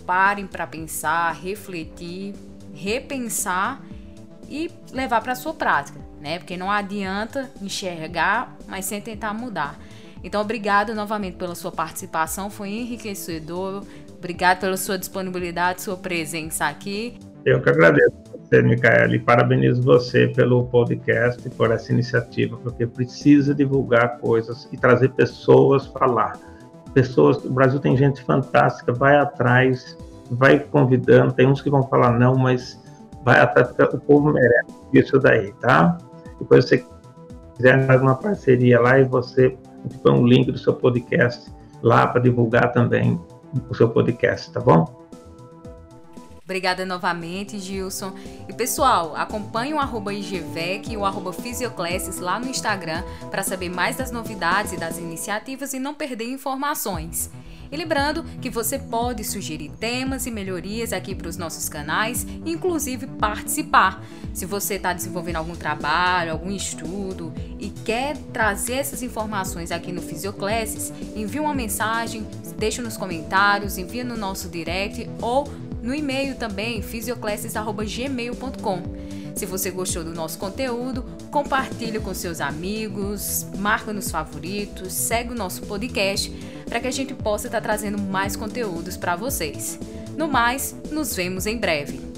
[SPEAKER 1] parem para pensar, refletir, repensar e levar para a sua prática, né? Porque não adianta enxergar, mas sem tentar mudar. Então, obrigado novamente pela sua participação, foi enriquecedor. Obrigado pela sua disponibilidade, sua presença aqui.
[SPEAKER 2] Eu que agradeço você, Micaela, e parabenizo você pelo podcast, por essa iniciativa, porque precisa divulgar coisas e trazer pessoas falar. Pessoas, o Brasil tem gente fantástica, vai atrás, vai convidando, tem uns que vão falar não, mas vai atrás, o povo merece isso daí, tá? Depois você quiser fazer uma parceria lá e você põe um link do seu podcast lá para divulgar também o seu podcast, tá bom?
[SPEAKER 1] Obrigada novamente, Gilson. E pessoal, acompanhe o arroba IGVEC e o arroba Fisioclasses lá no Instagram para saber mais das novidades e das iniciativas e não perder informações. E lembrando que você pode sugerir temas e melhorias aqui para os nossos canais, inclusive participar. Se você está desenvolvendo algum trabalho, algum estudo e quer trazer essas informações aqui no Fisioclasses, envie uma mensagem, deixe nos comentários, envie no nosso direct ou no e-mail também, fisioclasses.gmail.com. Se você gostou do nosso conteúdo, compartilhe com seus amigos, marca nos favoritos, segue o nosso podcast para que a gente possa estar trazendo mais conteúdos para vocês. No mais, nos vemos em breve.